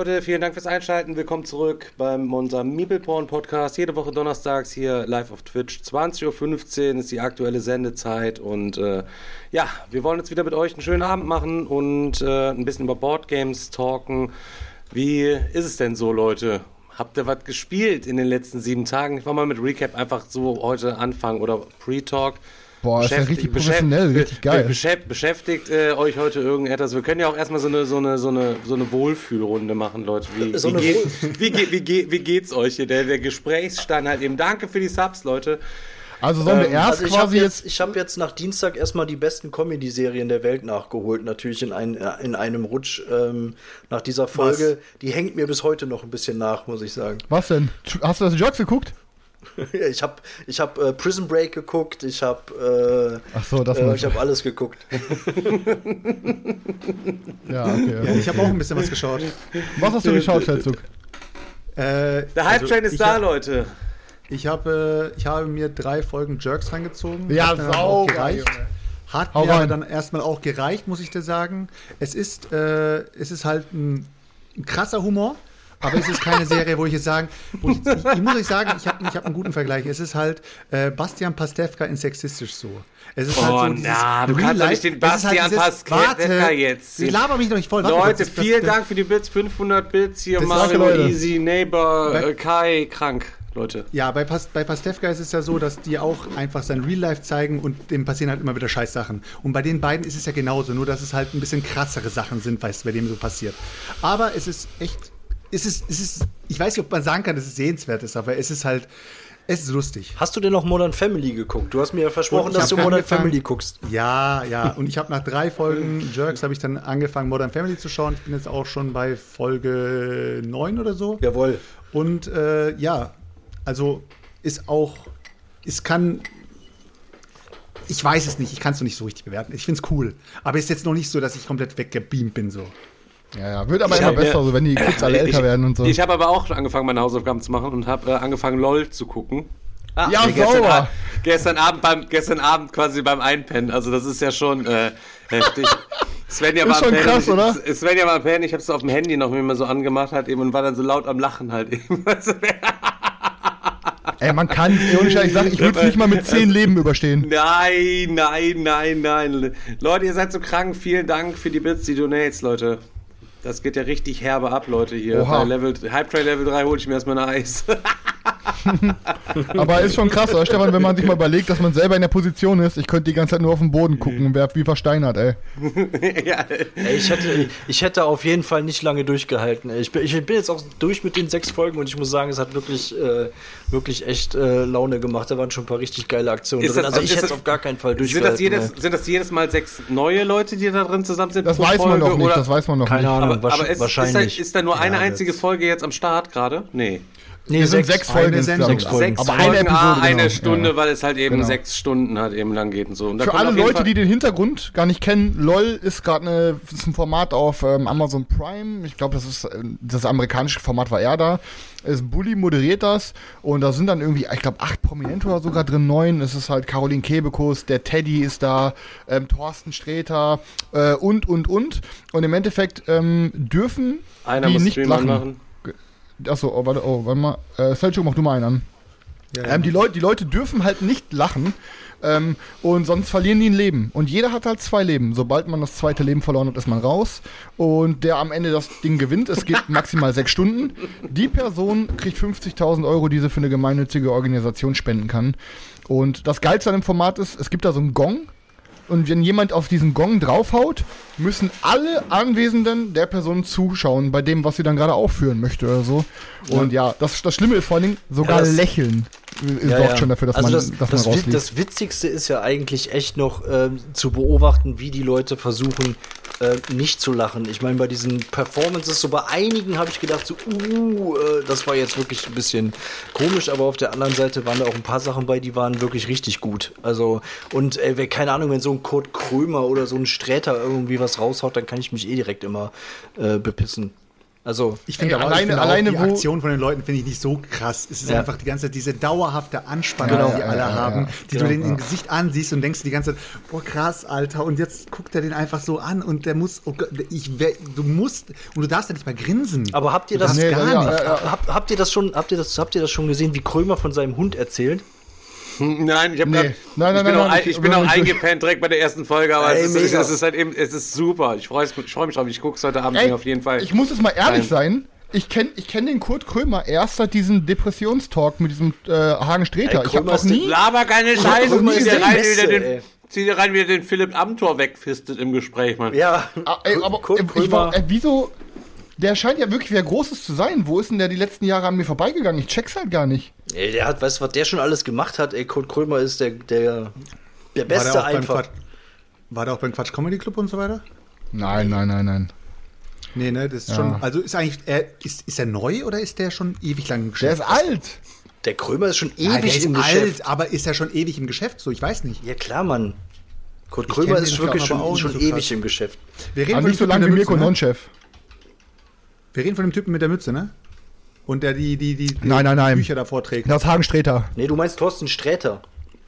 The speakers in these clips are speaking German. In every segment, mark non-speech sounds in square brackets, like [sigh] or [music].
Leute, vielen Dank fürs Einschalten. Willkommen zurück beim unserem Meeple-Porn Podcast. Jede Woche donnerstags hier live auf Twitch. 20.15 Uhr ist die aktuelle Sendezeit. Und äh, ja, wir wollen jetzt wieder mit euch einen schönen Abend machen und äh, ein bisschen über Boardgames talken. Wie ist es denn so, Leute? Habt ihr was gespielt in den letzten sieben Tagen? Ich will mal mit Recap einfach so heute anfangen oder Pre-Talk. Boah, ist ja richtig professionell, richtig geil. Beschäft, beschäftigt äh, euch heute irgendetwas? Wir können ja auch erstmal so eine, so eine, so eine, so eine Wohlfühlrunde machen, Leute. Wie, So wie, eine geht, wie, geht, wie, geht, wie geht's euch hier? Der, der Gesprächsstand halt eben. Danke für die Subs, Leute. Also sollen wir Ähm, erst Also ich habe quasi jetzt, jetzt. ich hab jetzt nach Dienstag erstmal die besten Comedy-Serien der Welt nachgeholt, natürlich in, ein, in einem Rutsch ähm, nach dieser Folge. Die hängt mir bis heute noch ein bisschen nach, muss ich sagen. Was denn? Hast du das Jokes geguckt? [laughs] ich habe ich hab, äh, Prison Break geguckt, ich habe äh, Ach so, das äh, war. ich habe alles geguckt. [laughs] Ja, okay. Ja, ich habe auch ein bisschen was geschaut. Was hast du geschaut, Feldzug? Äh, Der Hype-Train ist ich da, hab- Leute. Ich habe, ich habe mir drei Folgen Jerks reingezogen. Ja, sauber. Hat Hau mir rein. dann erstmal auch gereicht, muss ich dir sagen. Es ist, äh, es ist halt ein, ein krasser Humor, aber es ist keine Serie, wo ich jetzt sagen, wo ich, ich, ich muss euch sagen, ich habe ich hab einen guten Vergleich. Es ist halt äh, Bastian Pastewka in sexistisch so. Es ist Oh, halt so na, du Real kannst Life- nicht den halt Bastian Pastewka jetzt- Ich laber mich noch nicht voll. Warte, Leute, das vielen das- Dank für die Bits. 500 Bits hier. Das- Mario. Easy, Neighbor, Bei- äh, Kai, krank. Leute. Ja, bei, Pas bei Pastewka ist es ja so, dass die auch einfach sein Real Life zeigen und dem passieren halt immer wieder Scheißsachen. Und bei den beiden ist es ja genauso, nur dass es halt ein bisschen krassere Sachen sind, was bei dem so passiert. Aber es ist echt, es ist, es ist, ich weiß nicht, ob man sagen kann, dass es sehenswert ist, aber es ist halt, es ist lustig. Hast du denn noch Modern Family geguckt? Du hast mir ja versprochen, dass du Modern Family guckst. Ja, ja. Und ich habe nach drei Folgen Jerks habe ich dann angefangen, Modern Family zu schauen. Ich bin jetzt auch schon bei Folge 9 oder so. Jawohl. Und äh, ja, also ist auch, es kann, ich weiß es nicht, ich kann es noch nicht so richtig bewerten. Ich finde es cool, aber ist jetzt noch nicht so, dass ich komplett weggebeamt bin so. Ja, ja. Wird aber Ich immer besser, so wenn die Kids alle älter ich, werden und so. Ich habe aber auch schon angefangen, meine Hausaufgaben zu machen und habe äh, angefangen, LOL zu gucken. Ah, ja, Nee, gestern, sauber. Gestern Abend beim gestern Abend quasi beim Einpennen. Also das ist ja schon äh, heftig. [laughs] Svenja Ist war schon krass, ich, oder? Svenja war am Pennen, ich habe es auf dem Handy noch mir mal so angemacht halt eben und war dann so laut am Lachen halt eben. [laughs] Also, Ey, man kann, ey, ohne Scheiß, ich sag, ich würde es nicht mal mit zehn Leben überstehen. nein, nein, nein, nein. Leute, ihr seid so krank. Vielen Dank für die Bits, die Donates, Leute. Das geht ja richtig herbe ab, Leute, hier. Oha. Bei Level, Hype Train Level 3 hole ich mir erstmal ein Eis. [laughs] [laughs] Aber ist schon krass, oder Stefan, wenn man sich mal überlegt, dass man selber in der Position ist, ich könnte die ganze Zeit nur auf den Boden gucken und wäre wie versteinert, ey. [laughs] ja, Ey, ich, hätte, ich hätte auf jeden Fall nicht lange durchgehalten. Ich bin, ich bin jetzt auch durch mit den sechs Folgen und ich muss sagen, es hat wirklich, äh, wirklich echt äh, Laune gemacht. Da waren schon ein paar richtig geile Aktionen Ist drin. das- also ich ist hätte es auf gar keinen Fall sind, das durchgehalten. jedes, ey. sind das jedes Mal sechs neue Leute, die da drin zusammen sind? Das pro weiß man Folge, noch nicht, oder- das weiß man noch Keine nicht. Ahnung, Aber, aber ist, ist, da, wahrscheinlich. ist da nur eine Ja, einzige jetzt- Folge jetzt am Start gerade? Nee. Nee, Wir sind sechs Folgen Eine Sendung. insgesamt. Sechs Folgen. Sechs Aber eine Folgen, Episode, ah, eine genau. Stunde, Ja. weil es halt eben Genau. sechs Stunden halt eben lang geht und so. Und da Für alle Leute, Fall- die den Hintergrund gar nicht kennen, LOL ist gerade eine, ein Format auf ähm, Amazon Prime. Ich glaube, das ist äh, das amerikanische Format war er da. Ist Bully moderiert das und da sind dann irgendwie, ich glaube, acht Prominente oder sogar drin, neun. Es ist halt Caroline Kebekus, der Teddy ist da, ähm, Thorsten Sträter äh, und und und. Und im Endeffekt ähm, dürfen einer die muss nicht Stream lachen. anmachen. Achso, oh, warte, oh, warte mal. Äh, Selchuk, mach du mal einen an. Ähm, die, Leute, die Leute dürfen halt nicht lachen ähm, und sonst verlieren die ein Leben. Und jeder hat halt zwei Leben. Sobald man das zweite Leben verloren hat, ist man raus. Und der am Ende das Ding gewinnt, es geht [laughs] maximal sechs Stunden. Die Person kriegt 50.000 Euro, die sie für eine gemeinnützige Organisation spenden kann. Und das Geilste an dem Format ist, es gibt da so einen Gong. Und wenn jemand auf diesen Gong draufhaut, müssen alle Anwesenden der Person zuschauen, bei dem, was sie dann gerade aufführen möchte oder so. Und ja, das, das Schlimme ist vor allen Dingen sogar Ja, das- lächeln. Äh, sorgt schon dafür, dass also man, das, dass das, man rausfliegt. das Witzigste ist ja eigentlich echt noch ähm, zu beobachten, wie die Leute versuchen, äh, nicht zu lachen. Ich meine, bei diesen Performances, so bei einigen habe ich gedacht, so, uh, äh, das war jetzt wirklich ein bisschen komisch, aber auf der anderen Seite waren da auch ein paar Sachen bei, die waren wirklich richtig gut. Also, und äh, wer- keine Ahnung, wenn so ein Kurt Krömer oder so ein Sträter irgendwie was raushaut, dann kann ich mich eh direkt immer äh, bepissen. Also, Ich finde aber alleine- ich finde auch alleine die Aktion von den Leuten finde ich nicht so krass. Es ist Ja. einfach die ganze Zeit diese dauerhafte Anspannung, Genau. die alle Ja, ja, haben, ja. die du denen im Gesicht ansiehst und denkst die ganze Zeit, boah krass, Alter, und jetzt guckt er den einfach so an und der muss, oh Gott, ich, du musst, und du darfst ja nicht mal grinsen. aber habt ihr das Nee, gar ja, nicht. ja, Hab, habt ihr das schon, habt ihr das, habt ihr das schon gesehen, wie Krömer von seinem Hund erzählt? [laughs] Nein, ich habe Nee. grad- Nein, nein, ich bin nein, auch, nein, ein- ich- ich bin auch eingepennt direkt bei der ersten Folge, aber Ey, es, ist, es ist halt eben, es ist super. Ich freue freu mich drauf. Ich gucke es heute Abend Ey, auf jeden Fall. Ich muss jetzt mal ehrlich sein. Ich kenne ich kenn den Kurt Krömer erst seit diesem Depressionstalk mit diesem äh, Hagen Streter. Ey, ich habe noch nie. Laber keine Scheiße. dir gesehen. rein, Beste, wieder den, ey. zieh dir rein, wie er den Philipp Amthor wegfistet im Gespräch, Mann. Ja, Ah, ey, aber Kurt äh, ich war, äh, wieso? Der scheint ja wirklich wer Großes zu sein. Wo ist denn der die letzten Jahre an mir vorbeigegangen? Ich check's halt gar nicht. Ey, der hat, weißt du, was der schon alles gemacht hat? Ey, Kurt Krömer ist der, der, der War der, Beste auch beim einfach. Quatsch, war der auch beim Quatsch Comedy Club und so weiter? Nein, nein, nein, nein. Nee, ne, das ist Ja. schon, also ist eigentlich, er, ist, ist er neu oder ist der schon ewig lang im Der Geschäft? ist alt. Der Krömer ist schon Ja, der ewig ist im alt, Geschäft. aber ist er schon ewig im Geschäft? So, ich weiß nicht. Ja, klar, Mann. Kurt Krömer ist wirklich schon, auch schon so ewig krass. im Geschäft. Wir reden Aber nicht so lange wie Mirko der Mütze, ne? Wir reden von dem Typen mit der Mütze, ne? Und der die, die, die, die Nein, nein, nein. Bücher da vorträgt. Das ist Hagen Streter. Nee, du meinst Thorsten Sträter.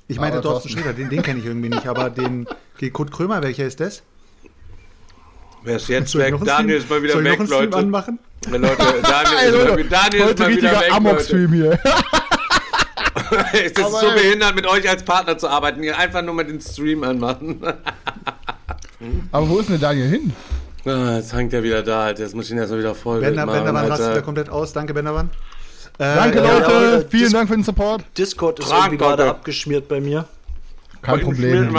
Ich meine Aber Thorsten Thorsten. Sträter, den, den kenne ich irgendwie nicht, aber den, [laughs] Kurt Krömer, welcher ist das? Wer ist jetzt ich weg? Daniel ist mal wieder soll ich weg, noch einen Stream Leute. anmachen? Ja, Leute, Daniel [laughs] ist mal, Leute, Daniel ist heute mal wieder weg, Leute. Amok-Stream hier. [laughs] Es ist Aber so behindert, mit euch als Partner zu arbeiten. Ihr einfach nur mal den Stream anmachen. Aber wo ist denn der Daniel hin? Ah, jetzt hängt er wieder da, Alter. Jetzt muss ich ihn erstmal wieder voll Bender, machen, Bendermann rastet wieder komplett aus. Danke, Bendermann. Äh, Danke, ja, Leute. aber Vielen das- Dank für den Support. Discord ist Trank, irgendwie gerade abgeschmiert bei mir. Kein Ich Problem.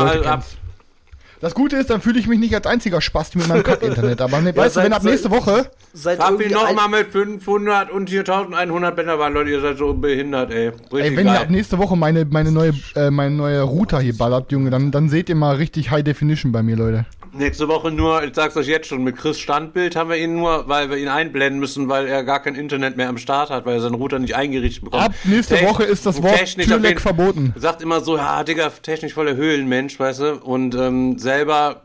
Das Gute ist, dann fühle ich mich nicht als einziger Spasti mit meinem Kack-Internet. Aber ne, [laughs] weißt du, seit- wenn ab nächste Woche. Irgendwie ein- nochmal mit 500 und 4100 Bänder waren, Leute. Ihr seid so behindert, ey. Richtig Ey, wenn ihr geil. ab nächste Woche meine, meine, neue, äh, meine neue Router hier ballert, Junge, dann, dann seht ihr mal richtig High Definition bei mir, Leute. Nächste Woche nur, ich sag's euch jetzt schon, mit Chris Standbild haben wir ihn nur, weil wir ihn einblenden müssen, weil er gar kein Internet mehr am Start hat, weil er seinen Router nicht eingerichtet bekommt. Ab nächste Tech- Woche ist das Wort Türleck jeden- verboten. Sagt immer so, ja, Digga, technisch voller Höhlenmensch, weißt du? Und ähm, selber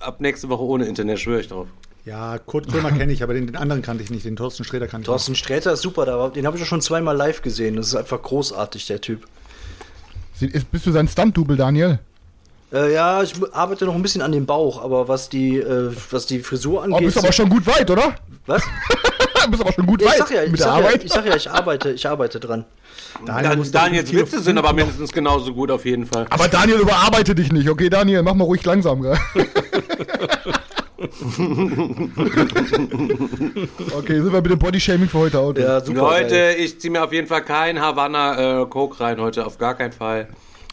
ab nächste Woche ohne Internet, schwöre ich drauf. Ja, Kurt Krömer kenne ich, aber den, den anderen kannte ich nicht. Den Thorsten Sträter kannte ich. Thorsten Sträter ist super, da, den habe ich auch schon zweimal live gesehen. Das ist einfach großartig, der Typ. Sie- ist- Bist du sein Stunt-Double, Daniel? Äh, ja, ich arbeite noch ein bisschen an dem Bauch, aber was die, äh, was die Frisur Oh, angeht. bist aber schon gut weit, oder? was? [laughs] bist aber schon gut Ja, weit ich sag ja, ich mit der sag ja, Arbeit. ich sag ja, ich arbeite, ich arbeite dran. Daniel Daniels Witze sind aber mindestens genauso gut auf jeden Fall. aber Daniel, überarbeite dich nicht, okay, Daniel? Mach mal ruhig langsam, gell? [laughs] okay, sind wir mit dem Bodyshaming für heute out. Ja, super. Leute, ich ziehe mir auf jeden Fall kein Havanna äh, Coke rein heute, auf gar keinen Fall.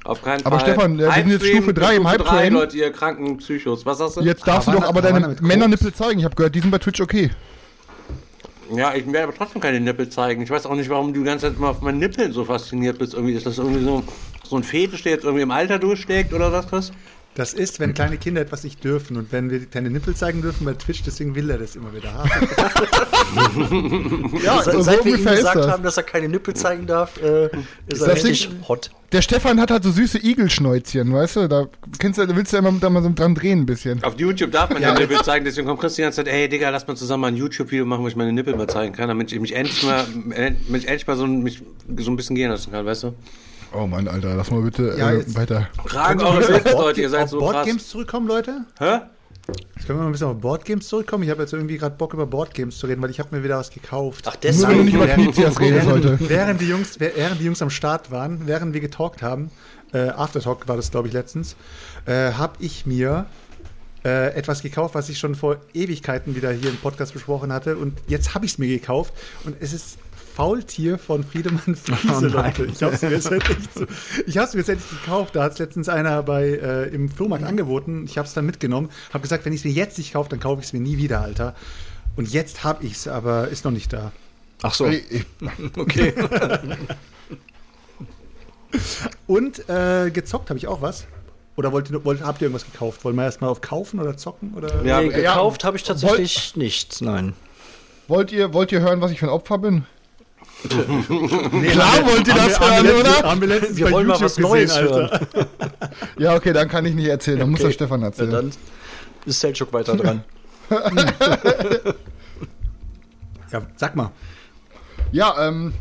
Auf keinen Aber Fall. Stefan, äh, wir sind jetzt Stufe drei im Stufe drei, Hype-Train. Leute, ihr kranken Psychos. Was sagst du? Jetzt darfst du Havanna- doch aber deine? Männernippel zeigen. Ich habe gehört, die sind bei Twitch okay. Ja, ich werde aber trotzdem keine Nippel zeigen. Ich weiß auch nicht, warum du die ganze Zeit mal auf meinen Nippeln so fasziniert bist. Irgendwie ist das irgendwie so, so ein Fetisch, der jetzt irgendwie im Alter durchschlägt oder was, Chris? Das ist, wenn kleine Kinder etwas nicht dürfen und wenn wir keine Nippel zeigen dürfen bei Twitch, deswegen will er das immer wieder haben. [laughs] Ja, Se- so Seit wir ihm ungefähr ist gesagt das. haben, dass er keine Nippel zeigen darf, äh, ist er Das richtig hot. Der Stefan hat halt so süße Igelschnäuzchen, weißt du? Da, kennst du, da willst du ja immer da mal so dran drehen ein bisschen. Auf YouTube darf man ja Nippel zeigen, deswegen kommt Chris die ganze Zeit, ey Digga, lass mal zusammen mal ein YouTube-Video machen, wo ich meine Nippel mal zeigen kann, damit ich mich endlich mal, äh, mich endlich mal so, ein- mich so ein bisschen gehen lassen kann, weißt du? Oh Mann, Alter, lass mal bitte Ja, äh, weiter. Fragen eure auf Leute, ihr seid auf so krass. Boardgames zurückkommen, Leute? Hä? Jetzt können wir mal ein bisschen auf Boardgames zurückkommen. Ich habe jetzt irgendwie gerade Bock über Boardgames zu reden, weil ich habe mir wieder was gekauft. Ach, Nur deswegen. nicht über Knizias redest heute. Während, während, die Jungs, während die Jungs am Start waren, während wir getalkt haben, äh, Aftertalk war das, glaube ich, letztens, äh, habe ich mir äh, etwas gekauft, was ich schon vor Ewigkeiten wieder hier im Podcast besprochen hatte. Und jetzt habe ich es mir gekauft. Und es ist Faultier von Friedemann [laughs] Friese, Leute. Ich habe es mir jetzt endlich, so, ich hab's mir jetzt endlich gekauft. Da hat es letztens einer bei, äh, im Flohmarkt angeboten. Ich habe es dann mitgenommen. Habe gesagt, wenn ich es mir jetzt nicht kaufe, dann kaufe ich es mir nie wieder, Alter. Und jetzt habe ich es, aber ist noch nicht da. Ach so. [laughs] Okay. [laughs] Und äh, gezockt habe ich auch was. Oder wollt ihr, wollt, habt ihr irgendwas gekauft? Wollen wir erstmal auf kaufen oder zocken? Oder? Ja, nee, ja, gekauft habe ich tatsächlich nichts, nein. Wollt ihr, wollt ihr hören, was ich für ein Opfer bin? Nee, Klar wollt ihr das wir- haben wir hören, letztens- oder? Haben wir letztens Wir bei wollen mal YouTube was Neues gesehen, Alter. [laughs] Ja, okay, dann kann ich nicht erzählen. Dann muss Okay. der Stefan Ja, erzählen. dann ist Selchuk weiter dran. [laughs] Ja, sag mal. Ja, ähm.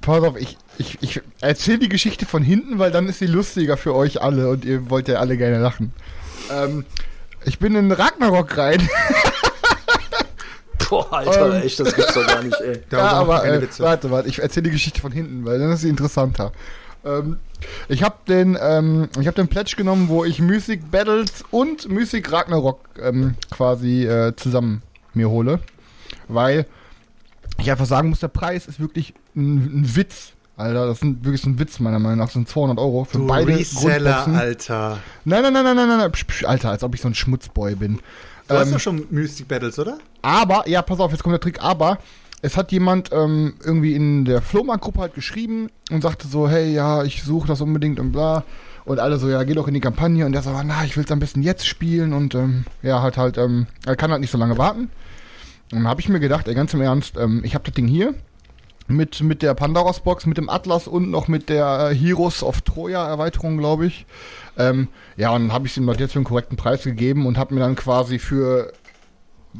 Pass auf, ich, ich, ich erzähle die Geschichte von hinten, weil dann ist sie lustiger für euch alle und ihr wollt ja alle gerne lachen. Ähm, ich bin in Ragnarok rein. [laughs] Boah, Alter, Ähm. echt, das gibt's doch gar nicht, ey. Da ja, aber keine äh, Witze. warte, warte, ich erzähle die Geschichte von hinten, weil dann ist sie interessanter. Ähm, ich habe den, ähm, ich habe den Pledge genommen, wo ich Music Battles und Music Ragnarok ähm, quasi äh, zusammen mir hole, weil ich einfach sagen muss, der Preis ist wirklich ein, ein Witz. Alter, das sind wirklich so ein Witz meiner Meinung nach. Das sind 200 Euro für Du beide Reseller, Grundboxen. Alter. Nein, nein, nein, nein, nein, nein, nein. Psch, psch, Alter, als ob ich so ein Schmutzboy bin. Du hast Ähm, doch schon Mystic Battles, oder? aber, ja, pass auf, jetzt kommt der Trick, aber es hat jemand ähm, irgendwie in der Flohmarkt-Gruppe halt geschrieben und sagte so, hey, ja, ich suche das unbedingt und bla. Und alle so, ja, geh doch in die Kampagne. Und der so, na, ich will es am besten jetzt spielen. Und ähm, ja, halt halt, ähm, er kann halt nicht so lange warten. Und dann habe ich mir gedacht, ey, ganz im Ernst, ähm, ich habe das Ding hier mit, mit der Pandaros-Box, mit dem Atlas und noch mit der äh, Heroes of Troja-Erweiterung, glaube ich. Ähm, ja, und dann habe ich es ihm jetzt für einen korrekten Preis gegeben und habe mir dann quasi für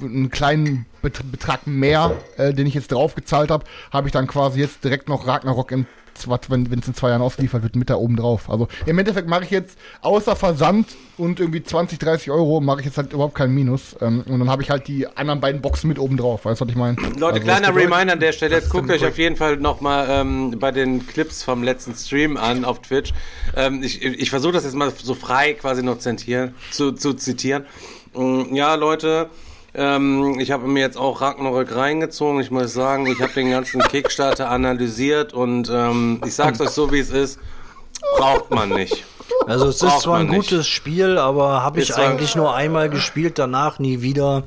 einen kleinen Bet Betrag mehr, äh, den ich jetzt draufgezahlt habe, habe ich dann quasi jetzt direkt noch Ragnarok in zwei- wenn es in zwei Jahren ausgeliefert wird, mit da oben drauf. Also im Endeffekt mache ich jetzt außer Versand und irgendwie 20, 30 Euro mache ich jetzt halt überhaupt keinen Minus. Ähm, und dann habe ich halt die anderen beiden Boxen mit oben drauf. Weißt du, was ich meine? Leute, Also, kleiner Reminder an der Stelle. Jetzt guckt euch auf jeden Fall nochmal ähm, bei den Clips vom letzten Stream an auf Twitch. Ähm, ich ich versuche das jetzt mal so frei quasi noch zitieren, zu, zu zitieren. Mm, Ja, Leute, ähm, ich habe mir jetzt auch Ragnarök reingezogen. Ich muss sagen, ich habe den ganzen Kickstarter analysiert und ähm, ich sag's euch so, wie es ist. Braucht man nicht. Also es ist zwar ein man nicht. gutes Spiel, aber habe ich eigentlich nur einmal gespielt, danach nie wieder.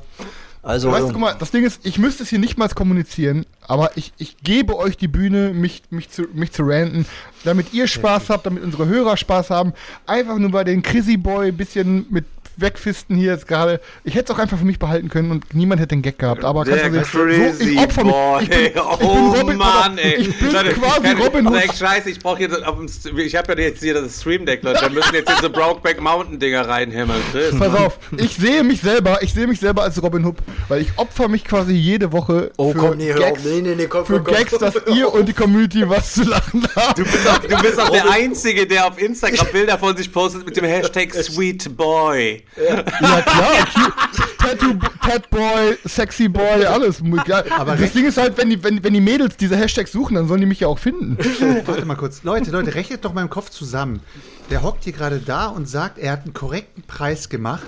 Also Weißt du, guck mal, das Ding ist, ich müsste es hier nicht mal kommunizieren, aber ich, ich gebe euch die Bühne, mich, mich, zu, mich zu ranten, damit ihr Spaß habt, damit unsere Hörer Spaß haben. Einfach nur bei den Chrissy Boy bisschen mit Wegfisten hier jetzt gerade. Ich hätte es auch einfach für mich behalten können und niemand hätte den Gag gehabt. Aber kannst du Crazy ich opfer mich. Ich bin, ich [laughs] oh bin Robin, Mann, ey. Ich bin Leute, quasi keine- Robin Hood. Dreck, Scheiße, ich brauche hier auf dem St- ich habe ja jetzt hier das Stream Deck, Leute. Wir müssen jetzt diese Brokeback Mountain Dinger reinhämmern. Chris. Pass auf, ich sehe mich selber, ich sehe mich selber als Robin Hood, weil ich opfer mich quasi jede Woche Oh, für komm, nee. Gags, Nee, nee, nee, komm, für komm, komm. Gags, dass ihr und die Community was zu lachen habt. Du bist auch, du bist auch der Einzige, der auf Instagram Bilder von sich postet mit dem Hashtag Sweet Boy. Ja klar, cute. Tattoo, Tat Boy, Sexy Boy, alles. Geil. Aber das Ding ist halt, wenn die, wenn, wenn die Mädels diese Hashtags suchen, dann sollen die mich ja auch finden. [laughs] Warte mal kurz. Leute, Leute, rechnet doch mal im Kopf zusammen. Der hockt hier gerade da und sagt, er hat einen korrekten Preis gemacht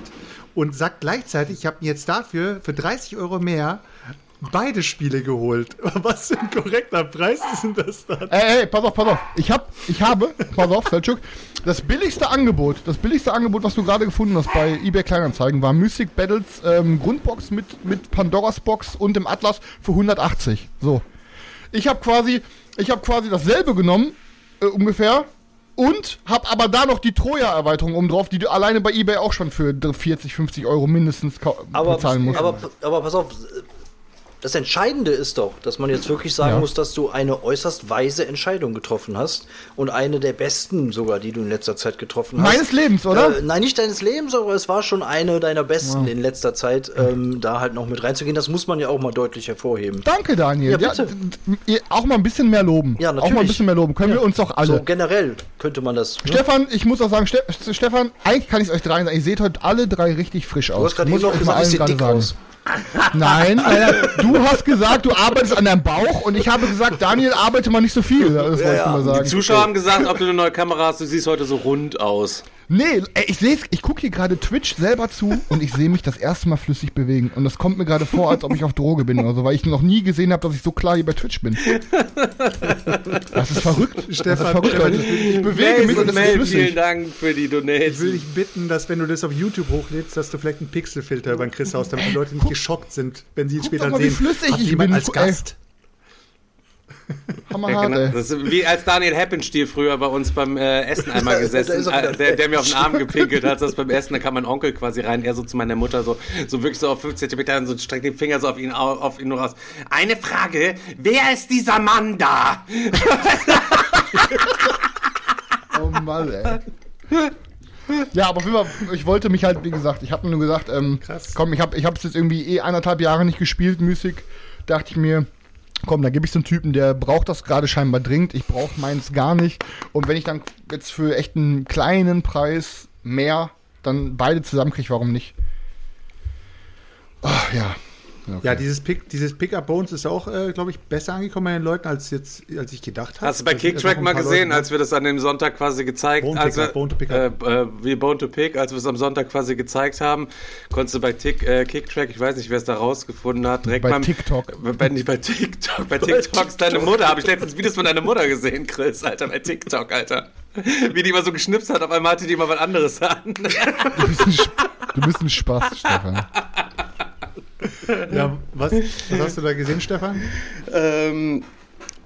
und sagt gleichzeitig, ich habe mir jetzt dafür für 30 Euro mehr beide Spiele geholt. [laughs] Was für ein korrekter Preis ist denn das dann? Ey, ey, pass auf, pass auf. Ich hab, ich habe, pass auf, Selchuk, das billigste Angebot, das billigste Angebot, was du gerade gefunden hast bei eBay Kleinanzeigen, war Mystic Battles ähm, Grundbox mit, mit Pandoras Box und dem Atlas für 180. So. Ich habe quasi, ich habe quasi dasselbe genommen, äh, ungefähr, und habe aber da noch die Troja-Erweiterung oben drauf, die du alleine bei eBay auch schon für 40, 50 Euro mindestens aber, bezahlen musst. aber, aber pass auf, das Entscheidende ist doch, dass man jetzt wirklich sagen Ja. muss, dass du eine äußerst weise Entscheidung getroffen hast und eine der besten sogar, die du in letzter Zeit getroffen hast. Meines Lebens, oder? Äh, nein, nicht deines Lebens, aber es war schon eine deiner besten in letzter Zeit, ähm, da halt noch mit reinzugehen. Das muss man ja auch mal deutlich hervorheben. Danke, Daniel. Ja, bitte. ihr- auch mal ein bisschen mehr loben. Ja, Auch mal ein natürlich. bisschen mehr loben. Können wir uns doch alle. So generell könnte man das. ne? Stefan, ich muss auch sagen, Ste Stefan, eigentlich kann ich es euch dreien sagen. Ihr seht heute alle drei richtig frisch aus. Du hast gerade eben noch gesagt, ich sehe dick sagen. aus. Nein, du hast gesagt, du arbeitest an deinem Bauch und ich habe gesagt, Daniel, arbeite mal nicht so viel. Das wollte ich ja. mal Die sagen. Zuschauer haben gesagt, ob du eine neue Kamera hast, du siehst heute so rund aus. Nee, ey, ich sehe ich gucke hier gerade Twitch selber zu [laughs] und ich sehe mich das erste Mal flüssig bewegen. Und das kommt mir gerade vor, als ob ich auf Droge bin oder so, weil ich noch nie gesehen habe, dass ich so klar hier bei Twitch bin. [laughs] Das ist verrückt. das ist Stefan, verrückt, Stefan, Leute. ich bewege mich und das ist Mel, flüssig. vielen Dank für die Ich will dich bitten, dass wenn du das auf YouTube hochlädst, dass du vielleicht einen Pixelfilter über den Chris hast, damit die Leute nicht geschockt sind, wenn sie ihn später doch mal, wie sehen. flüssig Hat ich bin. als Ey. Hammerhart, genau. ey. Das ist wie als Daniel Heppenstiel früher bei uns beim äh, Essen [laughs] einmal gesessen, der, der mir auf den Arm gepinkelt hat, das beim Essen, da kam mein Onkel quasi rein, er so zu meiner Mutter, so, so wirklich so auf 5 Zentimeter, und so streckt den Finger so auf ihn, auf, ihn nur raus. Eine Frage, wer ist dieser Mann da? [laughs] Oh Mann, ey. Ja, aber auf jeden Fall, ich wollte mich halt, wie gesagt, ich habe nur gesagt, ähm, Krass. komm, ich habe ich es jetzt irgendwie eh eineinhalb Jahre nicht gespielt, Musik. Dachte ich mir, komm, da gebe ich so einen Typen, der braucht das gerade scheinbar dringend. Ich brauche meins gar nicht. Und wenn ich dann jetzt für echt einen kleinen Preis mehr dann beide zusammenkriege, warum nicht? Ach, ja. Okay. Ja, dieses Pick, dieses Pick-up Bones ist auch, äh, glaube ich, besser angekommen bei den Leuten, als jetzt, als ich gedacht habe. Hast du bei sind Kicktrack mal gesehen, Leute- als wir das an dem Sonntag quasi gezeigt Bone als Pickup, wir, Bone to Pick äh, up. äh, wie Bone to Pick, als wir es am Sonntag quasi gezeigt haben, konntest du bei Tick, äh, Kicktrack, ich weiß nicht, wer es da rausgefunden hat, direkt Bei beim, TikTok. Bei, nicht bei TikTok, bei [laughs] TikTok ist deine Mutter, habe ich letztens Videos von deiner Mutter gesehen, Chris, Alter, bei TikTok, Alter. Wie die immer so geschnipst hat, auf einmal hatte die immer was anderes an. Du bist ein, Sp- du bist ein Spaß, Stefan. [laughs] Ja, was, was hast du da gesehen, Stefan? ähm,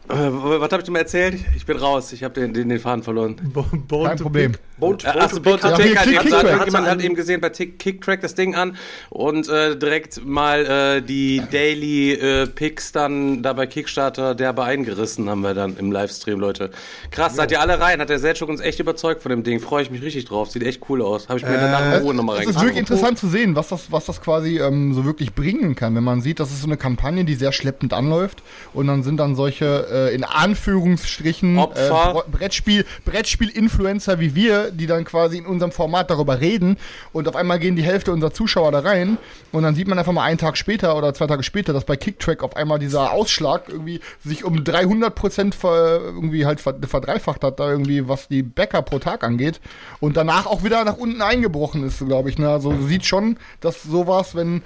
äh, was habe ich dir mal erzählt? Ich bin raus, ich habe den, den, den Faden verloren. Bo Bone Kein Problem. Pick. Bone, Äh, Achso, Bone to Ja, Pick hat hat, Hatte hat eben gesehen bei Kicktrack das Ding an und äh, direkt mal äh, die Daily äh, Picks dann da bei Kickstarter derbe eingerissen haben wir dann im Livestream, Leute. Krass, seid ihr alle rein? Hat der Selchuk uns echt überzeugt von dem Ding. Freue ich mich richtig drauf. Sieht echt cool aus. Habe ich mir danach in Ruhe nochmal Es ist wirklich interessant zu sehen, was das, was das quasi ähm, so wirklich bringen kann, wenn man sieht, das ist so eine Kampagne, die sehr schleppend anläuft und dann sind dann solche äh, in Anführungsstrichen. Bro- Brettspiel Brettspiel-Influencer wie wir, die dann quasi in unserem Format darüber reden und auf einmal gehen die Hälfte unserer Zuschauer da rein und dann sieht man einfach mal einen Tag später oder zwei Tage später, dass bei Kicktrack auf einmal dieser Ausschlag irgendwie sich um 300 Prozent irgendwie halt ver, verdreifacht hat, da irgendwie was die Bäcker pro Tag angeht und danach auch wieder nach unten eingebrochen ist, glaube ich. Ne? Also sieht schon, dass sowas, wenn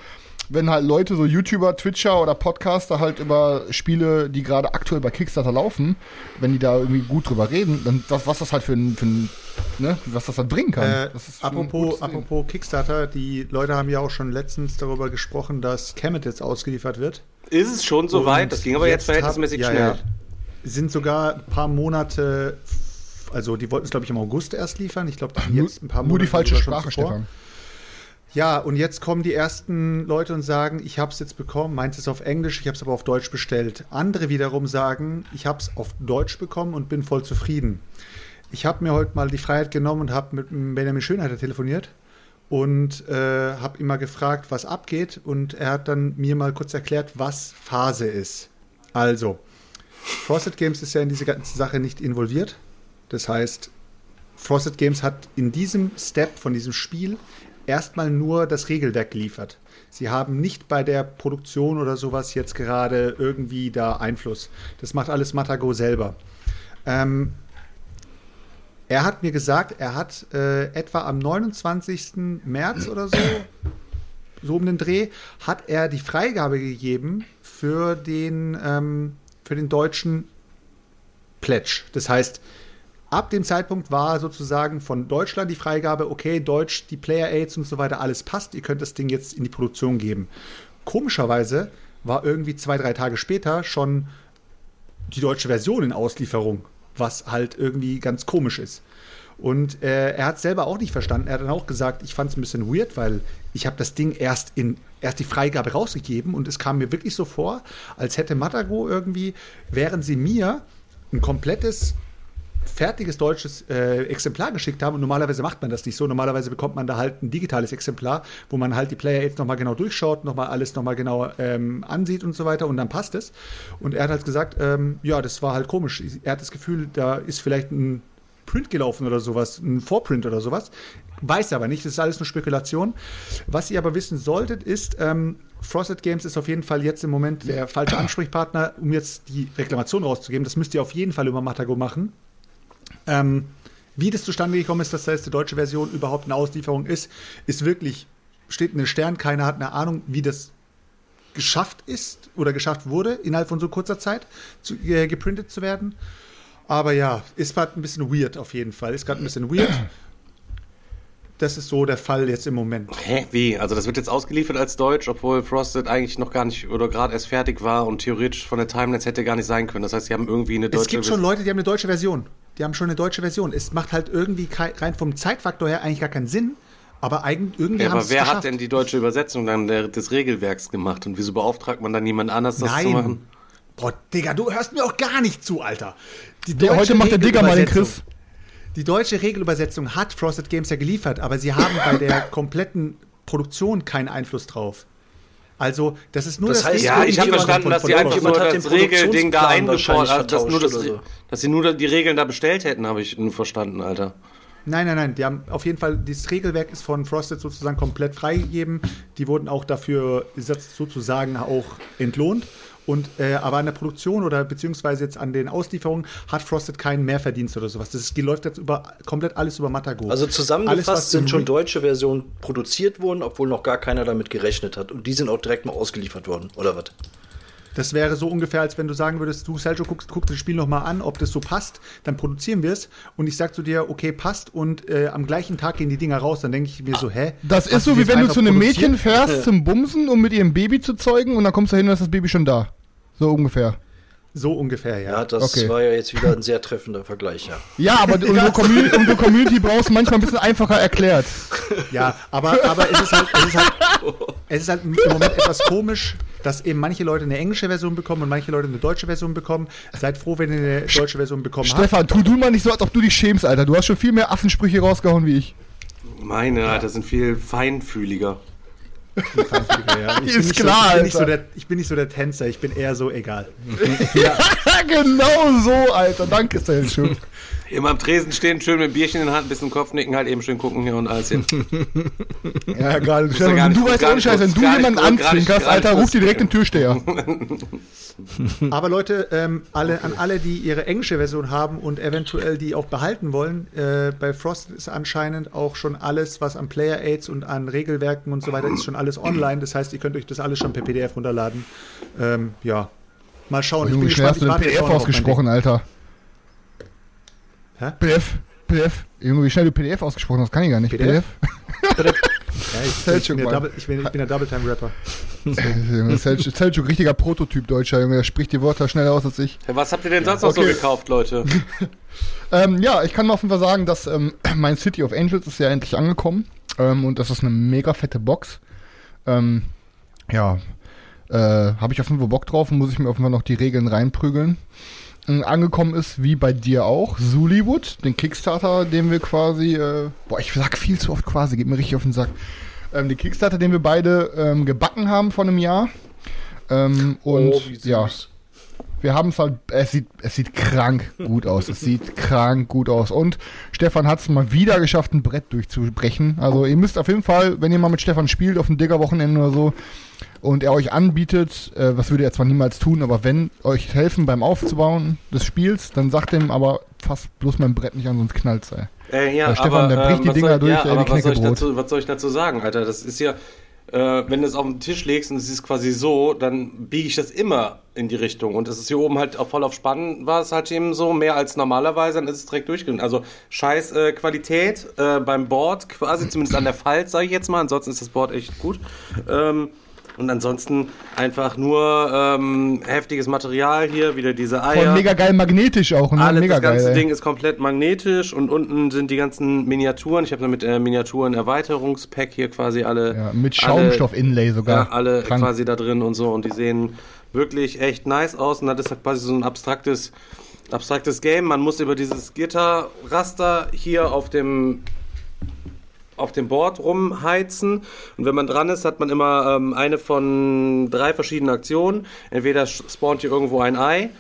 wenn halt Leute, so YouTuber, Twitcher oder Podcaster halt über Spiele, die gerade aktuell bei Kickstarter laufen, wenn die da irgendwie gut drüber reden, dann das, was das halt für ein, für ein ne, was das dann bringen kann. Äh, apropos, apropos Kickstarter, die Leute haben ja auch schon letztens darüber gesprochen, dass Kemet jetzt ausgeliefert wird. Ist es schon so weit? Das ging aber jetzt, hab- verhältnismäßig ja, schnell. Ja, sind sogar ein paar Monate, also die wollten es, glaube ich, im August erst liefern. Ich glaube, jetzt ein paar Monate. Nur die falsche Sprache. Stefan. Ja, und jetzt kommen die ersten Leute und sagen, ich habe es jetzt bekommen, meins ist auf Englisch, ich habe es aber auf Deutsch bestellt. Andere wiederum sagen, ich habe es auf Deutsch bekommen und bin voll zufrieden. Ich habe mir heute mal die Freiheit genommen und habe mit Benjamin Schönheiter telefoniert und äh, habe ihn mal gefragt, was abgeht und er hat dann mir mal kurz erklärt, was Phase ist. Also, Frosted Games ist ja in diese ganze Sache nicht involviert. Das heißt, Frosted Games hat in diesem Step von diesem Spiel erstmal nur das Regelwerk geliefert. Sie haben nicht bei der Produktion oder sowas jetzt gerade irgendwie da Einfluss. Das macht alles Matago selber. Ähm, er hat mir gesagt, er hat äh, etwa am 29. März [clears throat] oder so, so um den Dreh, hat er die Freigabe gegeben für den, ähm, für den deutschen Pledge. Das heißt, ab dem Zeitpunkt war sozusagen von Deutschland die Freigabe, okay, Deutsch, die Player Aids und so weiter, alles passt, ihr könnt das Ding jetzt in die Produktion geben. Komischerweise war irgendwie zwei, drei Tage später schon die deutsche Version in Auslieferung, was halt irgendwie ganz komisch ist. Und äh, er hat selber auch nicht verstanden. Er hat dann auch gesagt, ich fand es ein bisschen weird, weil ich habe das Ding erst in erst die Freigabe rausgegeben und es kam mir wirklich so vor, als hätte Matago irgendwie, während sie mir ein komplettes fertiges deutsches äh, Exemplar geschickt haben. Und normalerweise macht man das nicht so. Normalerweise bekommt man da halt ein digitales Exemplar, wo man halt die Player Aids nochmal genau durchschaut, nochmal alles nochmal genau ähm, ansieht und so weiter und dann passt es. Und er hat halt gesagt, ähm, ja, das war halt komisch. Er hat das Gefühl, da ist vielleicht ein Print gelaufen oder sowas, ein Vorprint oder sowas. Weiß aber nicht, das ist alles nur Spekulation. Was ihr aber wissen solltet, ist, ähm, Frosted Games ist auf jeden Fall jetzt im Moment der falsche Ansprechpartner, um jetzt die Reklamation rauszugeben. Das müsst ihr auf jeden Fall über Matago machen. Ähm, wie das zustande gekommen ist, dass da jetzt die deutsche Version überhaupt eine Auslieferung ist, ist wirklich, steht in den Sternen, keiner hat eine Ahnung, wie das geschafft ist oder geschafft wurde, innerhalb von so kurzer Zeit zu, äh, geprintet zu werden. Aber ja, ist gerade ein bisschen weird auf jeden Fall. Ist gerade ein bisschen weird. Das ist so der Fall jetzt im Moment. Hä? Wie? Also das wird jetzt ausgeliefert als Deutsch, obwohl Frosted eigentlich noch gar nicht oder gerade erst fertig war und theoretisch von der Timelines hätte gar nicht sein können. Das heißt, sie haben irgendwie eine deutsche Es gibt schon Leute, die haben eine deutsche Version. Die haben schon eine deutsche Version. Es macht halt irgendwie rein vom Zeitfaktor her eigentlich gar keinen Sinn, aber eigentlich irgendwie Ja, aber wer es hat geschafft. denn die deutsche Übersetzung dann der, des Regelwerks gemacht und wieso beauftragt man dann jemand anders, das zu Nein. machen? Boah, Digga, du hörst mir auch gar nicht zu, Alter. Die Der, heute macht der Digger mal den Chris. Die deutsche Regelübersetzung hat Frosted Games ja geliefert, aber sie haben bei der [laughs] kompletten Produktion keinen Einfluss drauf. Also, das ist nur Das das, heißt, Ja, ich habe verstanden, dass sie einfach nur hat das Regelding da eingefordert wahrscheinlich dass, nur das, so. dass sie nur die Regeln da bestellt hätten, habe ich nur verstanden, Alter. Nein, nein, nein. Die haben auf jeden Fall, dieses Regelwerk ist von Frosted sozusagen komplett freigegeben. Die wurden auch dafür sozusagen auch entlohnt. Und, äh, aber an der Produktion oder beziehungsweise jetzt an den Auslieferungen hat Frosted keinen Mehrverdienst oder sowas. Das ist, die läuft jetzt über komplett alles über Matago. Also Alles, zusammengefasst was sind schon deutsche Versionen produziert worden, obwohl noch gar keiner damit gerechnet hat. Und die sind auch direkt mal ausgeliefert worden, oder was? Das wäre so ungefähr, als wenn du sagen würdest, du, Sergio, guckst, guck das Spiel nochmal an, ob das so passt, dann produzieren wir es. Und ich sag zu dir, okay, passt, und äh, am gleichen Tag gehen die Dinger raus, dann denke ich mir so, hä? Das ist so, wie wenn du zu einem? Mädchen fährst [laughs] zum Bumsen, um mit ihrem Baby zu zeugen und dann kommst du hin und ist das Baby schon da. So ungefähr. So ungefähr, ja. Ja, das Okay. war ja jetzt wieder ein sehr treffender Vergleich, ja. Ja, aber [laughs] unsere, Community, unsere Community brauchst du manchmal ein bisschen einfacher erklärt. Ja, aber, aber es, ist halt, es, ist halt, es ist halt im Moment etwas komisch, dass eben manche Leute eine englische Version bekommen und manche Leute eine deutsche Version bekommen. Seid froh, wenn ihr eine deutsche Version bekommen habt. Stefan, tu du mal nicht so, als ob du dich schämst, Alter. Du hast schon viel mehr Affensprüche rausgehauen wie ich. Meine, Alter, sind viel feinfühliger. Ja, ich, Ist bin nicht klar, so, ich, bin nicht so der, ich bin nicht so der Tänzer, ich bin eher so egal. [laughs] genau so, Alter. Danke, Sergio. [laughs] Immer am Tresen stehen, schön mit dem Bierchen in der Hand, ein bisschen Kopfnicken, halt eben schön gucken hier und alles hin. [laughs] Ja, [laughs] gerade. ja Stefan, gar nicht- du weißt ohne nicht Scheiß, wenn du jemanden anzwinkerst, Alter, ruf dir direkt den Türsteher. [laughs] Aber Leute, ähm, alle, an alle, die ihre englische Version haben und eventuell die auch behalten wollen, äh, bei Frost ist anscheinend auch schon alles, was an Player Aids und an Regelwerken und so weiter ist, schon alles online. Das heißt, ihr könnt euch das alles schon per PDF runterladen. Ähm, ja, mal schauen. Junge, schnell hast du den warte jetzt PDF ausgesprochen, Alter? Hä? PDF, PDF. Junge, wie schnell du PDF ausgesprochen hast, kann ich gar nicht. PDF? PDF? [laughs] Ja, ich, ich, bin. Double, ich, bin, ich bin der Double-Time-Rapper. Selchuk, Selchuk, richtiger Prototyp Deutscher, Junge. Der spricht die Wörter schneller aus als ich. Ja, was habt ihr denn sonst noch so Okay. gekauft, Leute? [laughs] Ähm, ja, ich kann mal auf jeden Fall sagen, dass ähm, [clears throat] mein City of Angels ist ja endlich angekommen. Ähm, und das ist eine mega fette Box. Ähm, ja, äh, habe ich auf jeden Fall Bock drauf und muss ich mir auf jeden Fall noch die Regeln reinprügeln. Ähm, angekommen ist, wie bei dir auch, Zuliwood, den Kickstarter, den wir quasi, äh, boah, ich sag viel zu oft quasi, geht mir richtig auf den Sack. Ähm, den Kickstarter, den wir beide ähm, gebacken haben vor einem Jahr. Ähm, und oh, wie süß. ja, wir haben es halt, es sieht, es sieht krank gut aus. Es sieht krank gut aus. Und Stefan hat es mal wieder geschafft, ein Brett durchzubrechen. Also ihr müsst auf jeden Fall, wenn ihr mal mit Stefan spielt, auf dem Digger-Wochenende oder so, und er euch anbietet, äh, was würde er zwar niemals tun, aber wenn euch helfen beim Aufzubauen des Spiels, dann sagt ihm aber fast bloß mein Brett nicht an, sonst knallt sei. Äh, ja, Stefan, der bricht die was Dinger soll, durch, ja, ey, aber wie was soll, dazu, was soll ich dazu sagen, Alter? Das ist ja, äh, wenn du es auf den Tisch legst und es ist quasi so, dann biege ich das immer in die Richtung. Und es ist hier oben halt auch voll auf Spannen, war es halt eben so, mehr als normalerweise, dann ist es direkt durchgegangen. Also scheiß äh, Qualität äh, beim Board, quasi zumindest an der Falz, sage ich jetzt mal. Ansonsten ist das Board echt gut. Ähm, und ansonsten einfach nur ähm, heftiges Material hier, wieder diese Eier. Voll mega geil magnetisch auch. Ne? Alles, mega das ganze geil. ey. Ding ist komplett magnetisch und unten sind die ganzen Miniaturen. Ich habe damit äh, Miniaturen-Erweiterungspack hier quasi alle. Ja, mit Schaumstoff-Inlay sogar. Ja, alle Krank. quasi da drin und so. Und die sehen wirklich echt nice aus. Und das ist halt quasi so ein abstraktes, abstraktes Game. Man muss über dieses Gitterraster hier auf dem auf dem Board rumheizen und wenn man dran ist, hat man immer ähm, eine von drei verschiedenen Aktionen. Entweder spawnt ihr irgendwo ein Ei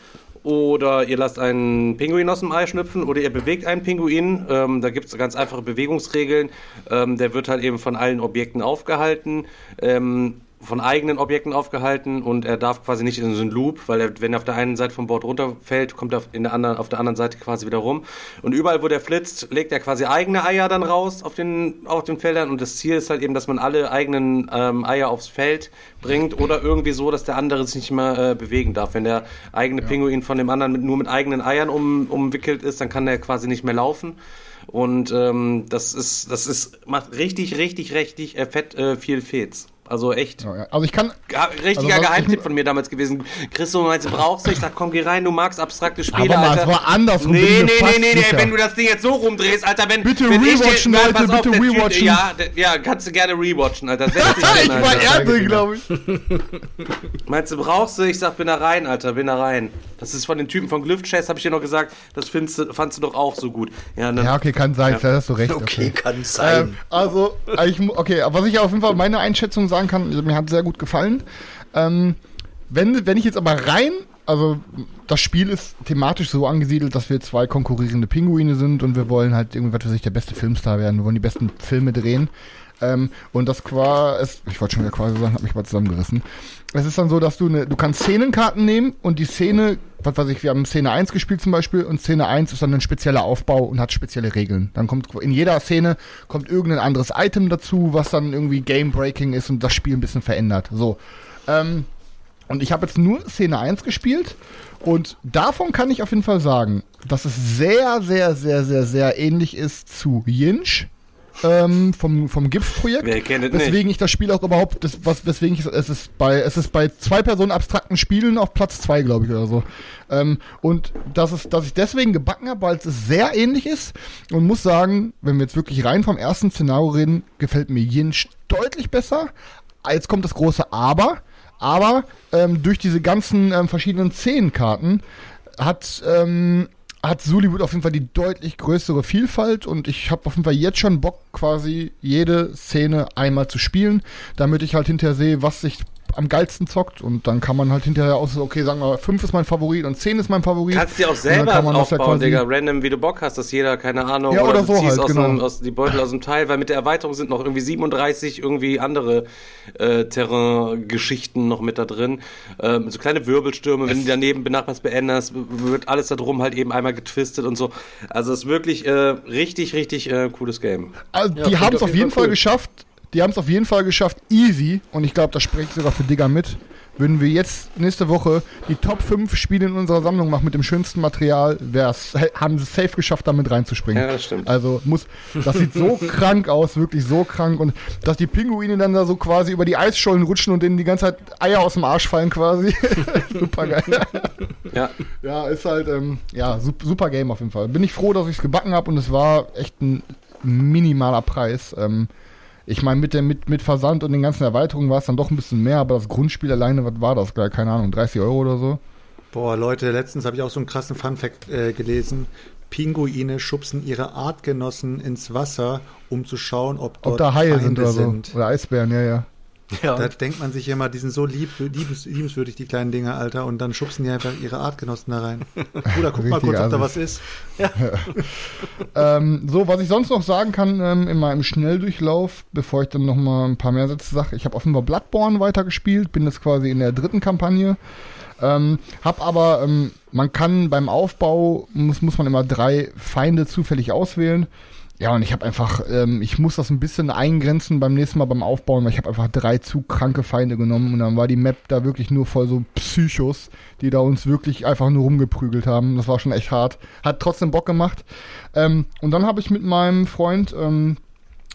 oder ihr lasst einen Pinguin aus dem Ei schlüpfen oder ihr bewegt einen Pinguin. Ähm, da gibt es ganz einfache Bewegungsregeln. Ähm, der wird halt eben von allen Objekten aufgehalten. Ähm, von eigenen Objekten aufgehalten und er darf quasi nicht in so einen Loop, weil er, wenn er auf der einen Seite vom Board runterfällt, kommt er auf, in der anderen, auf der anderen Seite quasi wieder rum. Und überall, wo der flitzt, legt er quasi eigene Eier dann raus auf den, auf den Feldern. Und das Ziel ist halt eben, dass man alle eigenen ähm, Eier aufs Feld bringt oder irgendwie so, dass der andere sich nicht mehr äh, bewegen darf. Wenn der eigene Pinguin von dem anderen mit, nur mit eigenen Eiern um, umwickelt ist, dann kann der quasi nicht mehr laufen. Und ähm, das ist, das ist, macht richtig, richtig, richtig äh, fett äh, viel Fets. Also echt. Ja, ja. Also ich kann. Ja, richtiger Also Geheimtipp ich- von mir damals gewesen. Chris, du meinst, du brauchst du? Ich sag, komm, geh rein, du magst abstrakte Spiele, Aber mal, Alter. es war andersrum, Nee, nee, nee, nee, nee, wenn du das Ding jetzt so rumdrehst, Alter, wenn. Bitte wenn ich dir- rewatchen, Nein, Leute, auf, bitte Typ- rewatchen. Ja, ja, kannst du gerne rewatchen, Alter. Dich [laughs] ich hin, war. Erde, glaube ich. [laughs] Meinst du, brauchst du? Ich sag, bin da rein, Alter, bin da rein. Das ist von den Typen von Glyph Chess, hab ich dir noch gesagt, das findest du, fandst du doch auch so gut. Ja, dann, Ja, okay, kann sein, Ja. da hast du recht. Okay, kann sein. Ähm, also, ich, okay, aber was ich auf jeden Fall meine Einschätzung sagen kann, mir hat sehr gut gefallen. Ähm, wenn, wenn ich jetzt aber rein, also das Spiel ist thematisch so angesiedelt, dass wir zwei konkurrierende Pinguine sind und wir wollen halt irgendwie, was weiß ich, der beste Filmstar werden. Wir wollen die besten Filme drehen. Ähm, und das qua, ist, ich wollte schon wieder quasi sagen, hab mich mal zusammengerissen. Es ist dann so, dass du eine, du kannst Szenenkarten nehmen und die Szene, was weiß ich, wir haben Szene 1 gespielt zum Beispiel und Szene 1 ist dann ein spezieller Aufbau und hat spezielle Regeln. Dann kommt in jeder Szene kommt irgendein anderes Item dazu, was dann irgendwie Game-Breaking ist und das Spiel ein bisschen verändert. So. Ähm, und ich habe jetzt nur Szene 1 gespielt und davon kann ich auf jeden Fall sagen, dass es sehr, sehr, sehr, sehr, sehr ähnlich ist zu Yinch ähm, vom, vom GIF-Projekt. Weswegen ich das Spiel auch überhaupt, das, was, weswegen ich, es ist bei, es ist bei zwei Personen abstrakten Spielen auf Platz zwei, glaube ich, oder so. Ähm, und das ist, dass ich deswegen gebacken habe, weil es sehr ähnlich ist und muss sagen, wenn wir jetzt wirklich rein vom ersten Szenario reden, gefällt mir Yinch deutlich besser. Jetzt kommt das große Aber. Aber ähm, durch diese ganzen ähm, verschiedenen Szenenkarten hat, ähm, hat Suliwood auf jeden Fall die deutlich größere Vielfalt und ich habe auf jeden Fall jetzt schon Bock, quasi jede Szene einmal zu spielen, damit ich halt hinterher sehe, was sich am geilsten zockt und dann kann man halt hinterher aus, okay, sagen wir, 5 ist mein Favorit und 10 ist mein Favorit. Kannst dir auch selber kann man das ja aufbauen, quasi- Digga, random, wie du Bock hast, dass jeder, keine Ahnung, Ja, oder du so ziehst halt, aus, genau. einem, aus die Beutel aus dem Teil, weil mit der Erweiterung sind noch irgendwie 37 irgendwie andere äh, Terrain-Geschichten noch mit da drin. Ähm, so kleine Wirbelstürme, wenn du daneben benachbarst beänderst, wird alles da drum halt eben einmal getwistet und so. Also es ist wirklich äh, richtig, richtig äh, cooles Game. Also, Ja, die haben es auf jeden jeden Fall Fall cool. geschafft. Die haben es auf jeden Fall geschafft, easy. Und ich glaube, da spreche ich sogar für Digger mit. Würden wir jetzt nächste Woche die Top 5 Spiele in unserer Sammlung machen mit dem schönsten Material, wär's, haben sie es safe geschafft, damit reinzuspringen. Ja, das stimmt. Also muss, das sieht so [laughs] krank aus, wirklich so krank. Und dass die Pinguine dann da so quasi über die Eisschollen rutschen und denen die ganze Zeit Eier aus dem Arsch fallen quasi. [laughs] super geil. Ja. Ja, ist halt, ähm, ja, sup- super Game auf jeden Fall. Bin ich froh, dass ich es gebacken habe und es war echt ein minimaler Preis. Ähm, ich meine, mit, der- mit, mit Versand und den ganzen Erweiterungen war es dann doch ein bisschen mehr, aber das Grundspiel alleine, was war das? Keine Ahnung, 30 Euro oder so? Boah, Leute, letztens habe ich auch so einen krassen Funfact äh, gelesen. Pinguine schubsen ihre Artgenossen ins Wasser, um zu schauen, ob dort Ob da Haie sind oder so. sind. Oder Eisbären, ja, ja. Ja. Da denkt man sich immer, die sind so lieb, liebes, liebenswürdig, die kleinen Dinger, Alter, und dann schubsen die einfach ihre Artgenossen da rein. Bruder, guck mal [laughs] Richtig kurz, ob da assi. was ist. [laughs] Ähm, so, was ich sonst noch sagen kann, ähm, in meinem Schnelldurchlauf, bevor ich dann noch mal ein paar mehr Sätze sage, ich habe Fall Bloodborne weitergespielt, bin jetzt quasi in der dritten Kampagne. Ähm, hab aber, ähm, man kann beim Aufbau, muss, muss man immer drei Feinde zufällig auswählen. Ja, und ich habe einfach, ähm, ich muss das ein bisschen eingrenzen beim nächsten Mal beim Aufbauen, weil ich habe einfach drei zu kranke Feinde genommen und dann war die Map da wirklich nur voll so Psychos, die da uns wirklich einfach nur rumgeprügelt haben. Das war schon echt hart. Hat trotzdem Bock gemacht. Ähm, und dann habe ich mit meinem Freund ähm,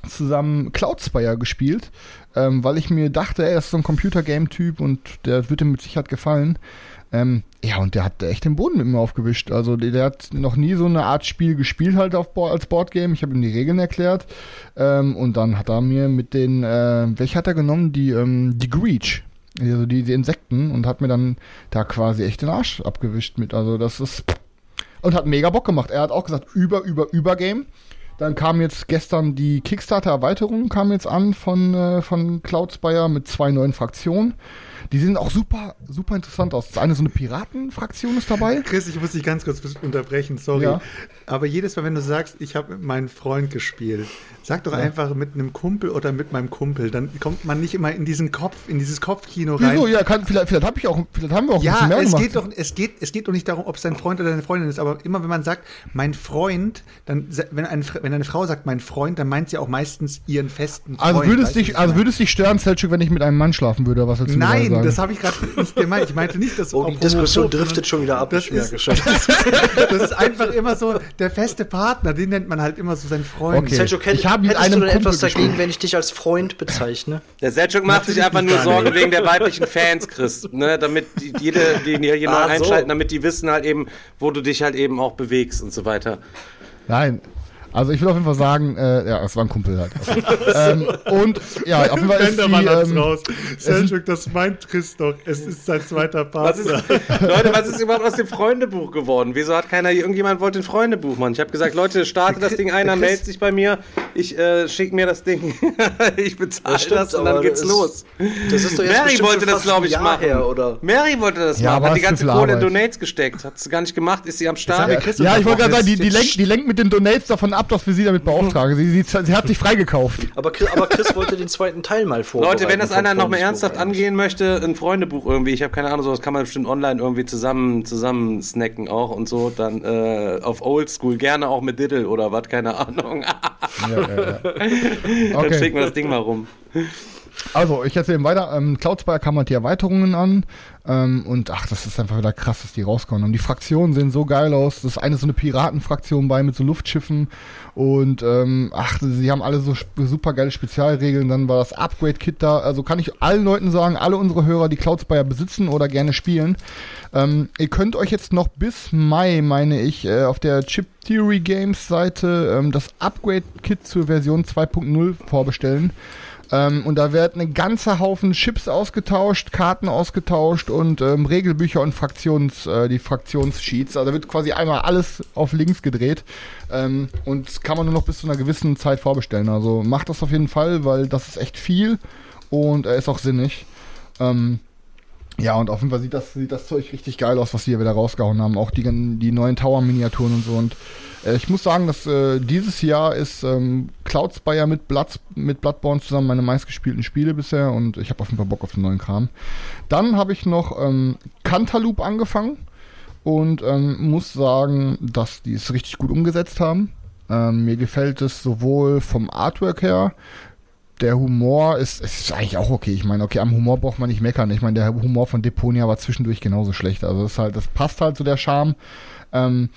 zusammen Cloudspire gespielt, ähm, weil ich mir dachte, das ist so ein Computer-Game-Typ und der wird ihm mit Sicherheit gefallen. Ähm, ja, und der hat echt den Boden mit mir aufgewischt. Also der, der hat noch nie so eine Art Spiel gespielt halt auf, als Boardgame. Ich habe ihm die Regeln erklärt. Ähm, und dann hat er mir mit den, äh, welche hat er genommen? Die, ähm, die Greech. Also die, die Insekten und hat mir dann da quasi echt den Arsch abgewischt mit. Also das ist und hat mega Bock gemacht. Er hat auch gesagt, über, über, über Game. Dann kam jetzt gestern die Kickstarter-Erweiterung, kam jetzt an von, äh, von Cloudspire mit zwei neuen Fraktionen. Die sehen auch super, super interessant aus. Das eine so eine Piratenfraktion ist dabei. Chris, ich muss dich ganz kurz unterbrechen, sorry. Ja. Aber jedes Mal, wenn du sagst, ich habe mit meinem Freund gespielt, sag doch einfach mit einem Kumpel oder mit meinem Kumpel. Dann kommt man nicht immer in diesen Kopf, in dieses Kopfkino rein. Wieso? Ja, kann, vielleicht, vielleicht, hab ich auch, vielleicht haben wir auch ein Ja, bisschen mehr es gemacht. geht doch, es geht, es geht doch nicht darum, ob es dein Freund oder deine Freundin ist, aber immer wenn man sagt, mein Freund, dann, wenn, eine, wenn eine Frau sagt, mein Freund, dann meint sie auch meistens ihren festen Freund. also würde es weißt du, dich, also dich stören, Selchuk, wenn ich mit einem Mann schlafen würde, oder was Nein, Nein, sagen. das habe ich gerade nicht gemeint. Ich meinte nicht, dass Oh, die Diskussion driftet schon wieder ab. Das ist, das, [laughs] ist, das ist einfach immer so der feste Partner. Den nennt man halt immer so seinen Freund. Okay. Sergio, kenn, Ich habe mit hättest einem du denn etwas dagegen, gespielt. wenn ich dich als Freund bezeichne? Der Selchuk macht sich einfach nur. Sorgen wegen der weiblichen Fans, Chris. Ne? Damit die, jede, die hier Ah, so. einschalten, damit die wissen halt eben, wo du dich halt eben auch bewegst und so weiter. Nein. Also ich will auf jeden Fall sagen, äh, ja, es war ein Kumpel halt. [laughs] ähm, und ja, auf jeden Fall ist die, Bendermann hat's ähm, raus. Selchuk, das meint Chris doch. Es ist sein zweiter Was ist, Partner. [laughs] Leute, was ist überhaupt aus dem Freundebuch geworden? Wieso hat keiner, irgendjemand wollte ein Freundebuch, Mann? Ich habe gesagt, Leute, starte das Ding, einer meldet sich bei mir, ich äh, schicke mir das Ding, [laughs] ich bezahle stimmt, das und dann geht's das- los. Das ist doch jetzt Mary wollte das, glaube ich, Jahr machen. Her, oder? Mary wollte das Ja, machen, aber hat die ganze Kohle in. Donates gesteckt. Hat sie gar nicht gemacht, ist sie am Start. Chris ja, ich wollte gerade sagen, die, die, lenkt, die lenkt mit den Donates davon ab, dass wir sie damit beauftragen. Sie, sie, sie hat sich freigekauft. Aber, Chris- aber Chris wollte den zweiten Teil mal vorbereiten. Leute, wenn das einer noch mal ernsthaft angehen möchte, ein Freundebuch irgendwie, ich habe keine Ahnung, sowas kann man bestimmt online irgendwie zusammen, zusammen snacken auch und so, dann äh, auf Oldschool, gerne auch mit Diddle oder was, keine Ahnung. Ja, ja, ja. [laughs] Dann Okay. schicken wir das Ding mal rum. Also, ich erzähle weiter. Ähm, Cloud Spire kam halt die Erweiterungen an. Ähm, und ach, das ist einfach wieder krass, dass die rauskommen. Und die Fraktionen sehen so geil aus. Das ist eine so eine Piratenfraktion bei mit so Luftschiffen. Und ähm, ach, sie haben alle so super geile Spezialregeln. Dann war das Upgrade-Kit da. Also kann ich allen Leuten sagen, alle unsere Hörer, die Cloud Spire besitzen oder gerne spielen, ähm, ihr könnt euch jetzt noch bis Mai, meine ich, äh, auf der Chip Theory Games Seite ähm, das Upgrade-Kit zur Version 2.0 vorbestellen. Ähm, und da wird ein ganzer Haufen Chips ausgetauscht, Karten ausgetauscht und ähm, Regelbücher und Fraktions, äh, die Fraktionssheets. Also da wird quasi einmal alles auf links gedreht. Ähm, und kann man nur noch bis zu einer gewissen Zeit vorbestellen. Also macht das auf jeden Fall, weil das ist echt viel und er ist auch sinnig. Ähm, ja, und auf jeden Fall sieht das, sieht das Zeug richtig geil aus, was sie hier wieder rausgehauen haben. Auch die, die neuen Tower-Miniaturen und so. Und äh, ich muss sagen, dass äh, dieses Jahr ist ähm, Cloud Spire mit, Blood, mit Bloodborne zusammen meine meistgespielten Spiele bisher. Und ich habe auf jeden Fall Bock auf den neuen Kram. Dann habe ich noch ähm, Cantaloupe angefangen. Und ähm, muss sagen, dass die es richtig gut umgesetzt haben. Ähm, mir gefällt es sowohl vom Artwork her, der Humor ist, ist eigentlich auch okay. Ich meine, okay, am Humor braucht man nicht meckern. Ich meine, der Humor von Deponia war zwischendurch genauso schlecht. Also das ist halt, das passt halt zu der Charme. Ähm,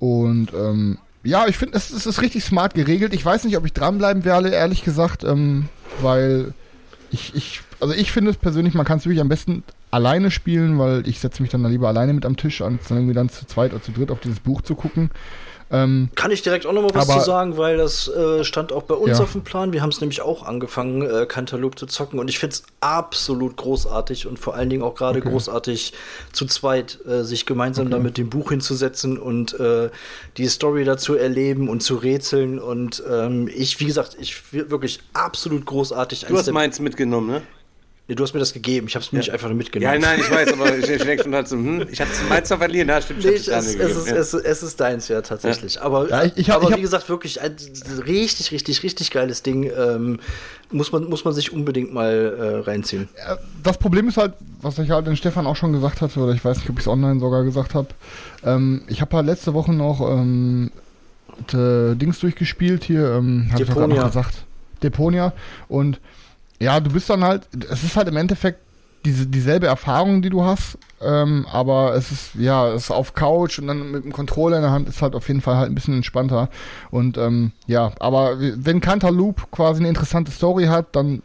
und ähm, ja, ich finde, es, es ist richtig smart geregelt. Ich weiß nicht, ob ich dranbleiben werde, ehrlich gesagt, ähm, weil ich, ich, also ich finde es persönlich, man kann es wirklich am besten alleine spielen, weil ich setze mich dann da lieber alleine mit am Tisch an, dann irgendwie dann zu zweit oder zu dritt auf dieses Buch zu gucken. Ähm, Kann ich direkt auch noch mal was Aber- zu sagen, weil das äh, stand auch bei uns Ja. auf dem Plan. Wir haben es nämlich auch angefangen, äh, Cantaloupe zu zocken und ich finde es absolut großartig und vor allen Dingen auch gerade Okay. großartig zu zweit äh, sich gemeinsam da mit dem Buch hinzusetzen und äh, die Story dazu erleben und zu rätseln und ähm, ich, wie gesagt, ich wir- wirklich absolut großartig. Du hast meins mitgenommen, ne? Nee, du hast mir das gegeben, ich habe es mir nicht einfach nur Ja, mitgenommen. nein, ich weiß, aber ich, ich denke schon halt so, hm, ich hatte meins noch verlieren, ja, stimmt, Nee, ich es, es, ist, gegeben, es, es ist deins, ja, tatsächlich. Aber, Ja, ich- ich hab- aber ich hab- wie gesagt, wirklich ein richtig, richtig, richtig geiles Ding. Ähm, muss, man, muss man sich unbedingt mal äh, reinziehen. das Problem ist halt, was ich halt den Stefan auch schon gesagt hatte, oder ich weiß nicht, ob ich es online sogar gesagt habe. Ähm, ich habe halt letzte Woche noch ähm, Dings durchgespielt hier, ähm, hab ich Deponia. noch gesagt. Deponia. Und ja, du bist dann halt, es ist halt im Endeffekt diese, dieselbe Erfahrung, die du hast, ähm, aber es ist, ja, es ist auf Couch und dann mit dem Controller in der Hand ist halt auf jeden Fall halt ein bisschen entspannter. Und ähm, ja, aber wenn Cantaloupe quasi eine interessante Story hat, dann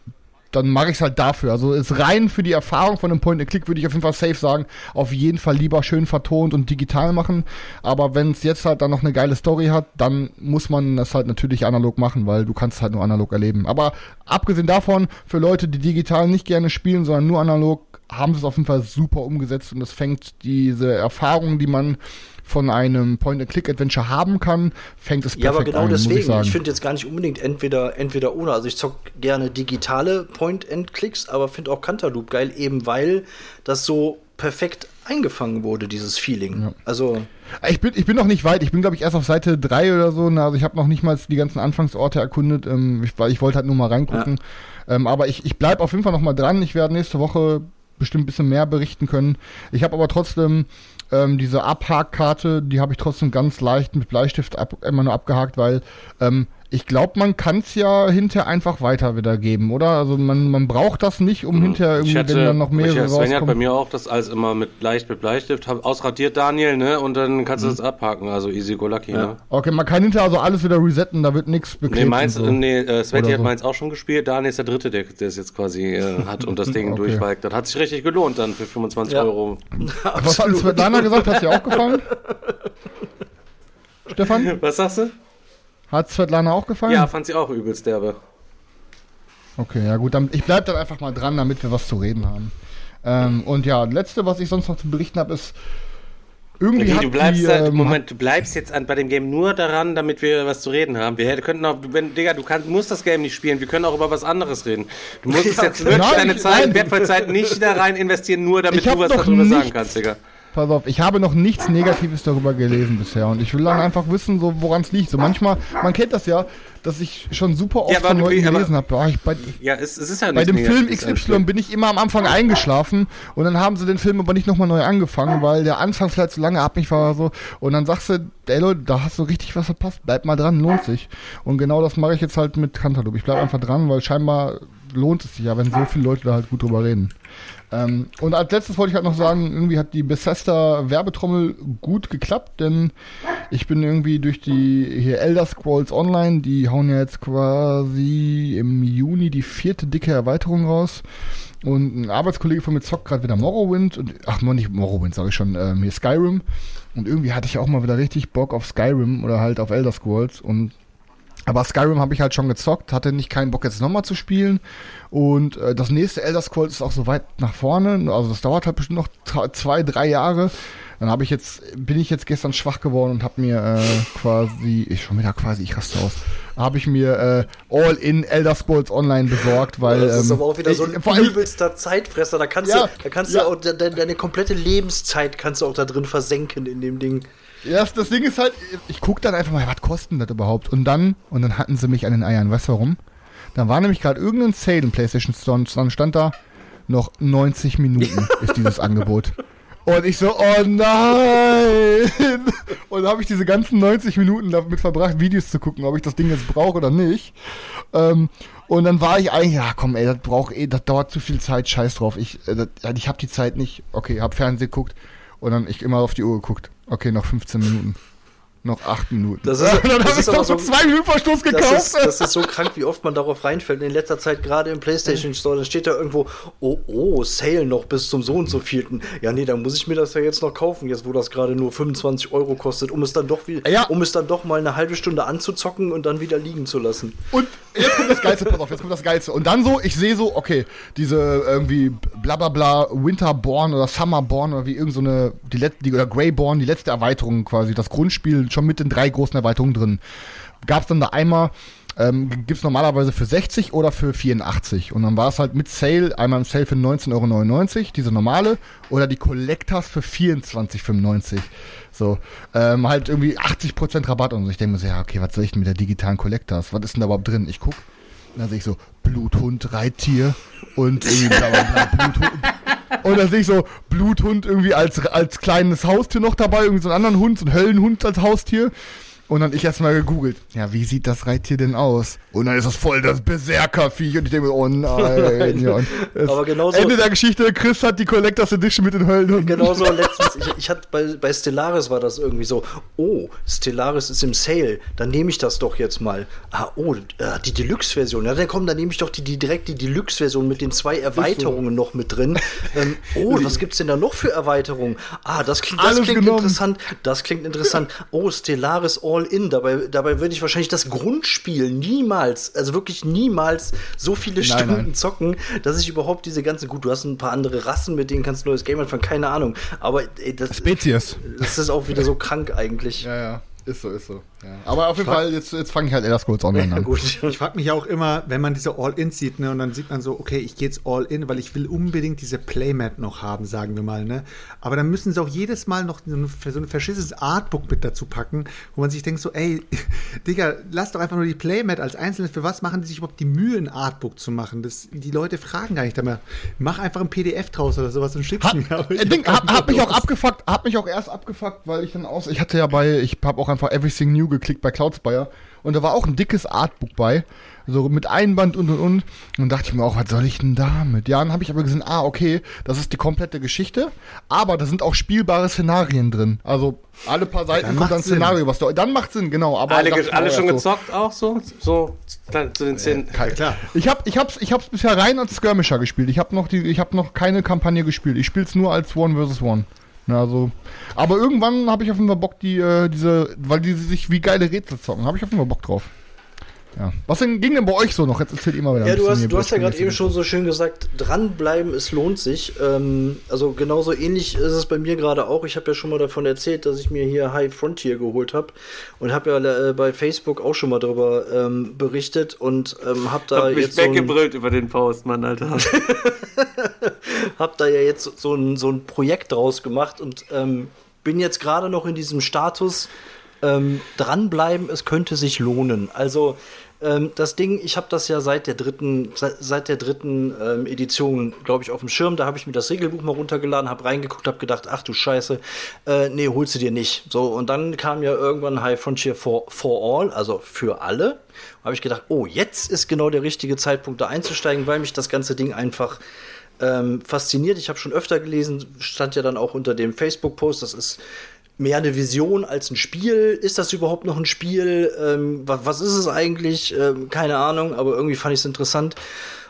dann mache ich es halt dafür. Also ist rein für die Erfahrung von einem Point-and-Click würde ich auf jeden Fall safe sagen, auf jeden Fall lieber schön vertont und digital machen. Aber wenn es jetzt halt dann noch eine geile Story hat, dann muss man das halt natürlich analog machen, weil du kannst halt nur analog erleben. Aber abgesehen davon, für Leute, die digital nicht gerne spielen, sondern nur analog, haben sie es auf jeden Fall super umgesetzt und es fängt diese Erfahrung, die man von einem Point-and-Click-Adventure haben kann, fängt es perfekt Ja, aber genau muss deswegen. ich. Ich, finde jetzt gar nicht unbedingt entweder, entweder oder. Also ich zock gerne digitale Point-and-Clicks, aber finde auch Cantaloupe geil, eben weil das so perfekt eingefangen wurde, dieses Feeling. Also Ich bin, ich bin noch nicht weit. Ich bin, glaube ich, erst auf Seite 3 oder so. Also ich habe noch nicht mal die ganzen Anfangsorte erkundet, ähm, ich, weil ich wollte halt nur mal reingucken. Ähm, aber ich, ich bleibe auf jeden Fall noch mal dran. Ich werde nächste Woche bestimmt ein bisschen mehr berichten können. Ich habe aber trotzdem ähm, diese Abhakkarte, die habe ich trotzdem ganz leicht mit Bleistift ab, immer nur abgehakt, weil ähm, ich glaube, man kann es ja hinterher einfach weiter wiedergeben, oder? Also man, man braucht das nicht, um hinterher irgendwie, Ich hatte, wenn dann noch mehrere ich, Sven hat bei rauskommen. mir auch das alles immer mit leicht mit Bleistift hab ausradiert, Daniel, ne? Und dann kannst du das abhaken, also easy go lucky, ne? Okay, man kann hinterher also alles wieder resetten, da wird nichts beklebt. Nee, meins, so. nee, äh, Sveti hat so. meins auch schon gespielt. Daniel ist der Dritte, der, der es jetzt quasi äh, hat und das Ding [laughs] Okay. durchweigt. Das hat sich richtig gelohnt dann für 25 Ja. Euro. [laughs] Was hat Svetlana gesagt? Hat dir auch gefallen? [laughs] Stefan? Was sagst du? Hat Svetlana auch gefallen? Ja, fand sie auch übelst derbe. Okay, ja gut, dann, ich bleib dann einfach mal dran, damit wir was zu reden haben. Ähm, und ja, letzte, was ich sonst noch zu berichten habe, ist irgendwie Wie, hat du bleibst die, halt, ähm, Moment, du bleibst jetzt an, bei dem Game nur daran, damit wir was zu reden haben. Wir könnten auch, wenn, Digga, du kannst, musst das Game nicht spielen, wir können auch über was anderes reden. Du musst es [laughs] jetzt wirklich Nein, deine Zeit, wertvolle Zeit nicht da rein investieren, nur damit du was darüber sagen nichts- kannst, Digga. Pass auf, ich habe noch nichts Negatives darüber gelesen bisher und ich will dann einfach wissen, so woran es liegt. So manchmal, man kennt das ja, dass ich schon super oft Ja, von Leuten gelesen habe, oh, bei, Ja, es, es ist ja bei dem Film XY bin ich immer am Anfang eingeschlafen und dann haben sie den Film aber nicht nochmal neu angefangen, weil der Anfang vielleicht zu lange ab mich war oder so. Und dann sagst du, ey Leute, da hast du richtig was verpasst, bleib mal dran, lohnt sich. Und genau das mache ich jetzt halt mit Cantaloupe. Ich bleib einfach dran, weil scheinbar lohnt es sich ja, wenn so viele Leute da halt gut drüber reden. Ähm, und als letztes wollte ich halt noch sagen, irgendwie hat die Bethesda Werbetrommel gut geklappt, denn ich bin irgendwie durch die hier Elder Scrolls Online, die hauen ja jetzt quasi im Juni die vierte dicke Erweiterung raus. Und ein Arbeitskollege von mir zockt gerade wieder Morrowind und ach nicht Morrowind, sage ich schon, ähm, hier Skyrim. Und irgendwie hatte ich auch mal wieder richtig Bock auf Skyrim oder halt auf Elder Scrolls und aber Skyrim habe ich halt schon gezockt, hatte nicht keinen Bock jetzt nochmal zu spielen. Und äh, das nächste Elder Scrolls ist auch so weit nach vorne. Also das dauert halt bestimmt noch zwei, drei Jahre. Dann habe ich jetzt, bin ich jetzt gestern schwach geworden und habe mir äh, quasi, ich schon wieder quasi, ich raste aus, habe ich mir äh, All-in Elder Scrolls Online besorgt, weil Das ist ähm, aber auch wieder so ich- ein allem- übelster Zeitfresser. Da kannst Ja, du, da kannst ja. du auch de, de, deine komplette Lebenszeit kannst du auch da drin versenken in dem Ding. Ja, das, Ding ist halt, ich guck dann einfach mal, was kostet denn das überhaupt? Und dann, und dann hatten sie mich an den Eiern. Weißt du warum? Dann war nämlich gerade irgendein Sale im PlayStation Store und dann stand da, noch 90 Minuten ist dieses Angebot. Und ich so, oh nein! [laughs] Und da habe ich diese ganzen 90 Minuten damit verbracht, Videos zu gucken, ob ich das Ding jetzt brauche oder nicht. Ähm, und dann war ich eigentlich, ja komm ey, das braucht eh, das dauert zu viel Zeit, scheiß drauf. Ich, äh, ich habe die Zeit nicht. Okay, hab Fernsehen geguckt und dann ich immer auf die Uhr geguckt. Okay, noch 15 Minuten. Noch 8 Minuten. Das ist- [laughs] dann habe ich doch so zwei Minuten Verschluss Das gekauft. ist, das ist so krank, wie oft man darauf reinfällt. In letzter Zeit, gerade im PlayStation Store, da steht da irgendwo, oh, oh, Sale noch bis zum so und so vielten. Ja, nee, dann muss ich mir das ja jetzt noch kaufen, jetzt wo das gerade nur 25 Euro kostet, um es dann doch wie, Ja. um es dann doch mal eine halbe Stunde anzuzocken und dann wieder liegen zu lassen. Und jetzt kommt das Geilste, pass auf, jetzt kommt das Geilste. Und dann so, ich sehe so, okay, diese irgendwie bla bla bla Winterborn oder Summerborn oder wie irgend so die letzte, oder Greyborn, die letzte Erweiterung quasi, das Grundspiel schon mit den drei großen Erweiterungen drin. Gab's dann da einmal, ähm, gibt's normalerweise für 60 oder für 84. Und dann war es halt mit Sale, einmal im Sale für 19,99 Euro, diese normale, oder die Collectors für 24,95 So, ähm, halt irgendwie 80% Rabatt und so. Ich denke mir so, ja, okay, was soll ich denn mit der digitalen Collectors? Was ist denn da überhaupt drin? Ich guck, und dann sehe ich so Bluthund, Reittier und irgendwie bla bla bla, Bluthund. Und dann sehe ich so Bluthund irgendwie als, als kleines Haustier noch dabei, irgendwie so einen anderen Hund, so einen Höllenhund als Haustier. Und dann ich erstmal gegoogelt, ja, wie sieht das Reittier denn aus? Und dann ist das voll das Berserkerviech. Und ich denke mir, oh nein. ja, [laughs] es- Aber genauso- Ende der Geschichte, Chris hat die Collectors Edition mit den Höllenhunden. Genauso [laughs] letztens, ich, ich hatte bei, bei Stellaris war das irgendwie so, oh, Stellaris ist im Sale, dann nehme ich das doch jetzt mal. Ah, oh, äh, die Deluxe-Version. Ja, dann komm, dann nehme ich doch die, die direkt die Deluxe-Version mit den zwei Erweiterungen noch mit drin. Ähm, oh, was gibt's denn da noch für Erweiterungen? Ah, das klingt, das Alles klingt genommen. interessant. Das klingt interessant. Oh, Stellaris All-In. Dabei, dabei würde ich wahrscheinlich das Grundspiel niemals, also wirklich niemals so viele Nein, Stunden nein. zocken, dass ich überhaupt diese ganze, gut, du hast ein paar andere Rassen, mit denen kannst du neues Game anfangen, keine Ahnung. Aber ey, das, Spezies. das ist auch wieder so krank eigentlich. Ja, ja. Ist so, ist so. Ja. Aber auf jeden Fall, jetzt, jetzt fange ich halt Elder Scrolls Online Ja, an. [laughs] gut. Ich frage mich auch immer, wenn man diese All-In sieht, ne, und dann sieht man so, okay, ich gehe jetzt All-In, weil ich will unbedingt diese Playmat noch haben, sagen wir mal, ne. Aber dann müssen sie auch jedes Mal noch so ein, so ein verschissenes Artbook mit dazu packen, wo man sich denkt so, ey, [laughs] Digga, lass doch einfach nur die Playmat als Einzelnes. Für was machen die sich überhaupt die Mühe, ein Artbook zu machen? Das, die Leute fragen gar nicht mehr. Mach einfach ein PDF draus oder sowas und schick's mir. Äh, Ding, hab hab, hab mich auch abgefuckt, hab mich auch erst abgefuckt, weil ich dann aus, ich hatte ja bei, ich habe auch einfach Everything New geklickt bei Cloudspire und da war auch ein dickes Artbook bei, so mit Einband und und und. Und dann dachte ich mir auch, was soll ich denn damit? Ja, dann habe ich aber gesehen, ah, okay, das ist die komplette Geschichte, aber da sind auch spielbare Szenarien drin. Also alle paar Seiten Dann kommt ein. Szenario, was du, dann macht Sinn, genau. Aber Alle, alle schon so, gezockt auch so? So dann zu den Szenen. Ja, klar. Ich hab, ich hab's, ich hab's bisher rein als Skirmisher gespielt. Ich habe noch die, ich habe noch keine Kampagne gespielt. Ich spiel's nur als One vs. One. Na, also, aber irgendwann habe ich auf jeden Fall Bock, die, äh, diese, weil die sich wie geile Rätsel zocken, habe ich auf jeden Fall Bock drauf. Ja. Was denn, ging denn bei euch so noch? Jetzt erzählt ihr mal wieder. Ja, ein du hast, du hast ja gerade eben schon so schön gesagt, dranbleiben, es lohnt sich. Ähm, also genauso ähnlich ist es bei mir gerade auch. Ich habe ja schon mal davon erzählt, dass ich mir hier High Frontier geholt habe und habe ja äh, bei Facebook auch schon mal darüber ähm, berichtet und ähm, habe da Hab mich jetzt so ein, weggebrüllt über den Post, Mann, Alter. [laughs] hab da ja jetzt so ein, so ein Projekt draus gemacht und ähm, bin jetzt gerade noch in diesem Status ähm, dranbleiben, es könnte sich lohnen. Also ähm, das Ding, ich habe das ja seit der dritten, seit, seit der dritten ähm, Edition, glaube ich, auf dem Schirm. Da habe ich mir das Regelbuch mal runtergeladen, habe reingeguckt, habe gedacht, ach du Scheiße, äh, nee, holst du dir nicht. So und dann kam ja irgendwann High Frontier for, for All, also für alle. Habe ich gedacht, oh, jetzt ist genau der richtige Zeitpunkt, da einzusteigen, weil mich das ganze Ding einfach ähm, fasziniert. Ich habe schon öfter gelesen, stand ja dann auch unter dem Facebook-Post, das ist mehr eine Vision als ein Spiel. Ist das überhaupt noch ein Spiel? Ähm, was, was ist es eigentlich? Ähm, keine Ahnung, aber irgendwie fand ich es interessant.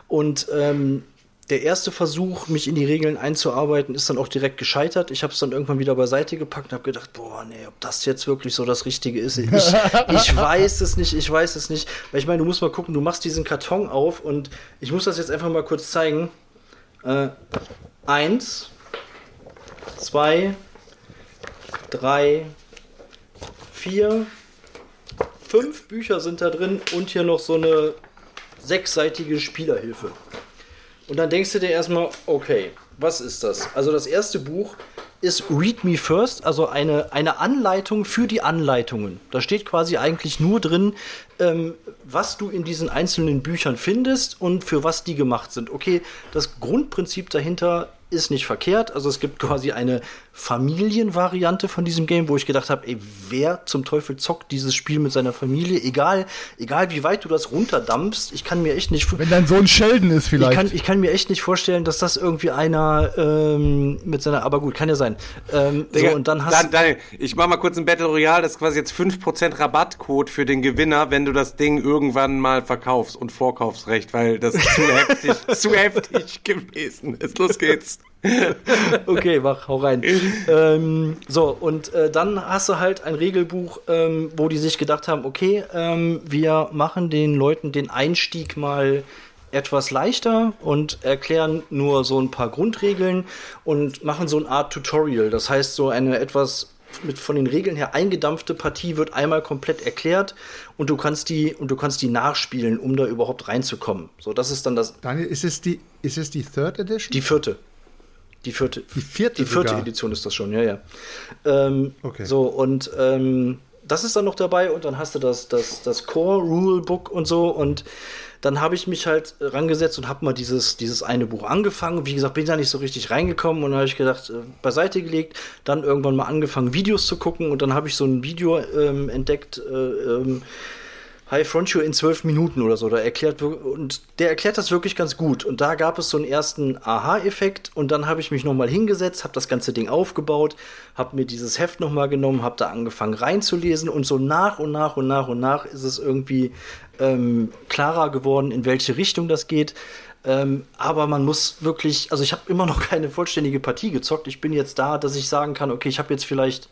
Und ähm, der erste Versuch, mich in die Regeln einzuarbeiten, ist dann auch direkt gescheitert. Ich habe es dann irgendwann wieder beiseite gepackt und habe gedacht, boah, nee, ob das jetzt wirklich so das Richtige ist. Ich, [laughs] ich weiß es nicht, ich weiß es nicht. Weil ich meine, du musst mal gucken, du machst diesen Karton auf und ich muss das jetzt einfach mal kurz zeigen. Äh, eins, zwei, drei, vier, fünf Bücher sind da drin und hier noch so eine sechsseitige Spielerhilfe. Und dann denkst du dir erstmal, okay, was ist das? Also das erste Buch ist Read Me First, also eine, eine Anleitung für die Anleitungen. Da steht quasi eigentlich nur drin, ähm, was du in diesen einzelnen Büchern findest und für was die gemacht sind. Okay, das Grundprinzip dahinter ist nicht verkehrt. Also es gibt quasi eine Familienvariante von diesem Game, wo ich gedacht habe, ey, wer zum Teufel zockt dieses Spiel mit seiner Familie? Egal, egal wie weit du das runterdampfst, ich kann mir echt nicht Wenn dein Sohn Sheldon ist ich vielleicht. kann, ich kann mir echt nicht vorstellen, dass das irgendwie einer ähm, mit seiner, aber gut, kann ja sein. Ähm, so, und dann hast Dan, Daniel, ich mach mal kurz ein Battle Royale, das ist quasi jetzt 5% Rabattcode für den Gewinner, wenn du das Ding irgendwann mal verkaufst und Vorkaufsrecht, weil das zu heftig, [laughs] zu heftig gewesen ist. Los geht's. [laughs] okay, mach, hau rein. ähm, so, und äh, dann hast du halt ein Regelbuch, ähm, wo die sich gedacht haben, okay, ähm, wir machen den Leuten den Einstieg mal etwas leichter und erklären nur so ein paar Grundregeln und machen so eine Art Tutorial. Das heißt, so eine etwas mit von den Regeln her eingedampfte Partie wird einmal komplett erklärt und du kannst die und du kannst die nachspielen, um da überhaupt reinzukommen. So, das ist dann das Daniel, ist es die, ist es die Third Edition? die vierte. Die vierte. Die vierte Die vierte sogar. Edition ist das schon, ja, ja. Ähm, Okay. So, und ähm, das ist dann noch dabei und dann hast du das, das, das Core Rule Book und so und dann habe ich mich halt rangesetzt und habe mal dieses, dieses eine Buch angefangen. Wie gesagt, bin da nicht so richtig reingekommen und habe ich gedacht, äh, beiseite gelegt, dann irgendwann mal angefangen, Videos zu gucken und dann habe ich so ein Video ähm, entdeckt, äh, ähm, High Frontier in zwölf Minuten oder so. Da erklärt und der erklärt das wirklich ganz gut. Und da gab es so einen ersten Aha-Effekt. Und dann habe ich mich nochmal hingesetzt, habe das ganze Ding aufgebaut, habe mir dieses Heft nochmal genommen, habe da angefangen reinzulesen. Und so nach und nach und nach und nach ist es irgendwie ähm, klarer geworden, in welche Richtung das geht. Ähm, aber man muss wirklich, also ich habe immer noch [laughs] keine vollständige Partie gezockt. Ich bin jetzt da, dass ich sagen kann, okay, ich habe jetzt vielleicht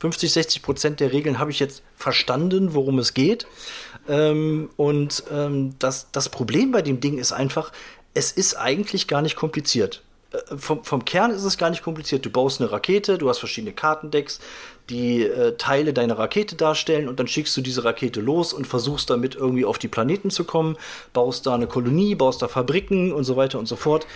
50, 60 Prozent der Regeln habe ich jetzt verstanden, worum es geht. Ähm, und ähm, das, das Problem bei dem Ding ist einfach, es ist eigentlich gar nicht kompliziert. Äh, vom, vom Kern ist es gar nicht kompliziert. Du baust eine Rakete, du hast verschiedene Kartendecks, die äh, Teile deiner Rakete darstellen und dann schickst du diese Rakete los und versuchst damit irgendwie auf die Planeten zu kommen, baust da eine Kolonie, baust da Fabriken und so weiter und so fort.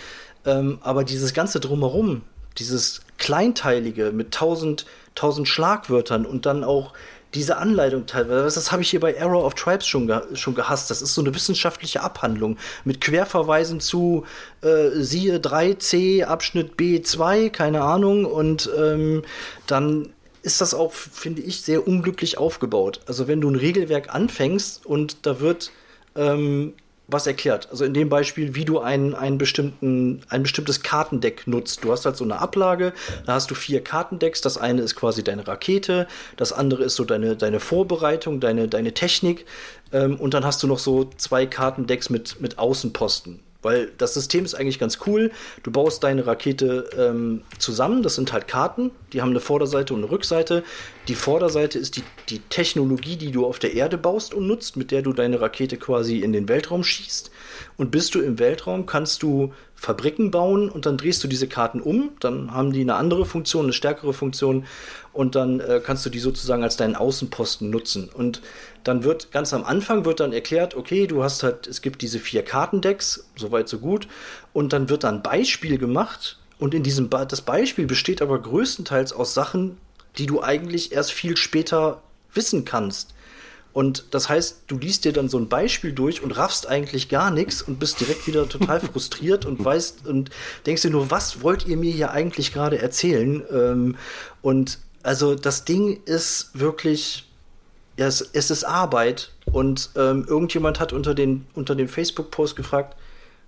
Ähm, aber dieses ganze Drumherum, dieses Kleinteilige mit tausend, tausend Schlagwörtern und dann auch diese Anleitung teilweise, das habe ich hier bei Arrow of Tribes schon, ge schon gehasst. Das ist so eine wissenschaftliche Abhandlung mit Querverweisen zu äh, siehe 3c Abschnitt B2, keine Ahnung, und ähm, dann ist das auch, finde ich, sehr unglücklich aufgebaut. Also wenn du ein Regelwerk anfängst und da wird ähm, was erklärt. Also in dem Beispiel, wie du ein, einen bestimmten, ein bestimmtes Kartendeck nutzt. Du hast halt so eine Ablage, da hast du vier Kartendecks. Das eine ist quasi deine Rakete, das andere ist so deine, deine Vorbereitung, deine, deine Technik. Ähm, und dann hast du noch so zwei Kartendecks mit, mit Außenposten. Weil das System ist eigentlich ganz cool. Du baust deine Rakete ähm, zusammen. Das sind halt Karten. Die haben eine Vorderseite und eine Rückseite. Die Vorderseite ist die, die Technologie, die du auf der Erde baust und nutzt, mit der du deine Rakete quasi in den Weltraum schießt. Und bist du im Weltraum, kannst du Fabriken bauen und dann drehst du diese Karten um. Dann haben die eine andere Funktion, eine stärkere Funktion. Und dann äh, kannst du die sozusagen als deinen Außenposten nutzen. Und dann wird ganz am Anfang wird dann erklärt, okay, du hast halt, es gibt diese vier Kartendecks, soweit so gut, und dann wird dann Beispiel gemacht und in diesem ba das Beispiel besteht aber größtenteils aus Sachen, die du eigentlich erst viel später wissen kannst. Und das heißt, du liest dir dann so ein Beispiel durch und raffst eigentlich gar nichts und bist direkt wieder total [laughs] frustriert und weißt und denkst dir nur, was wollt ihr mir hier eigentlich gerade erzählen? Ähm, und also das Ding ist wirklich ja, es, es ist Arbeit. Und ähm, irgendjemand hat unter den, unter dem Facebook-Post gefragt,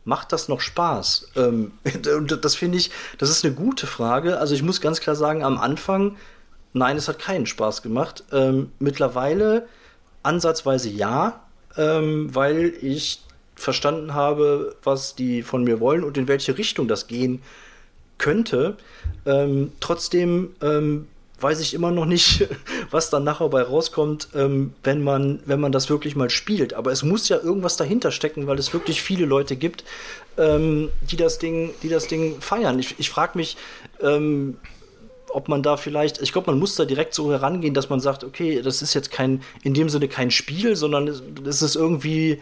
macht das noch Spaß? Ähm, [laughs] und das finde ich, das ist eine gute Frage. Also ich muss ganz klar sagen, am Anfang, nein, es hat keinen Spaß gemacht. Ähm, mittlerweile ansatzweise ja, ähm, weil ich verstanden habe, was die von mir wollen und in welche Richtung das gehen könnte. Ähm, trotzdem ähm, weiß ich immer noch nicht, [laughs] was dann nachher bei rauskommt, ähm, wenn, man, wenn man das wirklich mal spielt. Aber es muss ja irgendwas dahinter stecken, weil es wirklich viele Leute gibt, ähm, die, das Ding, die das Ding feiern. Ich, ich frage mich, ähm, ob man da vielleicht, ich glaube, man muss da direkt so herangehen, dass man sagt, okay, das ist jetzt kein, in dem Sinne kein Spiel, sondern es ist irgendwie,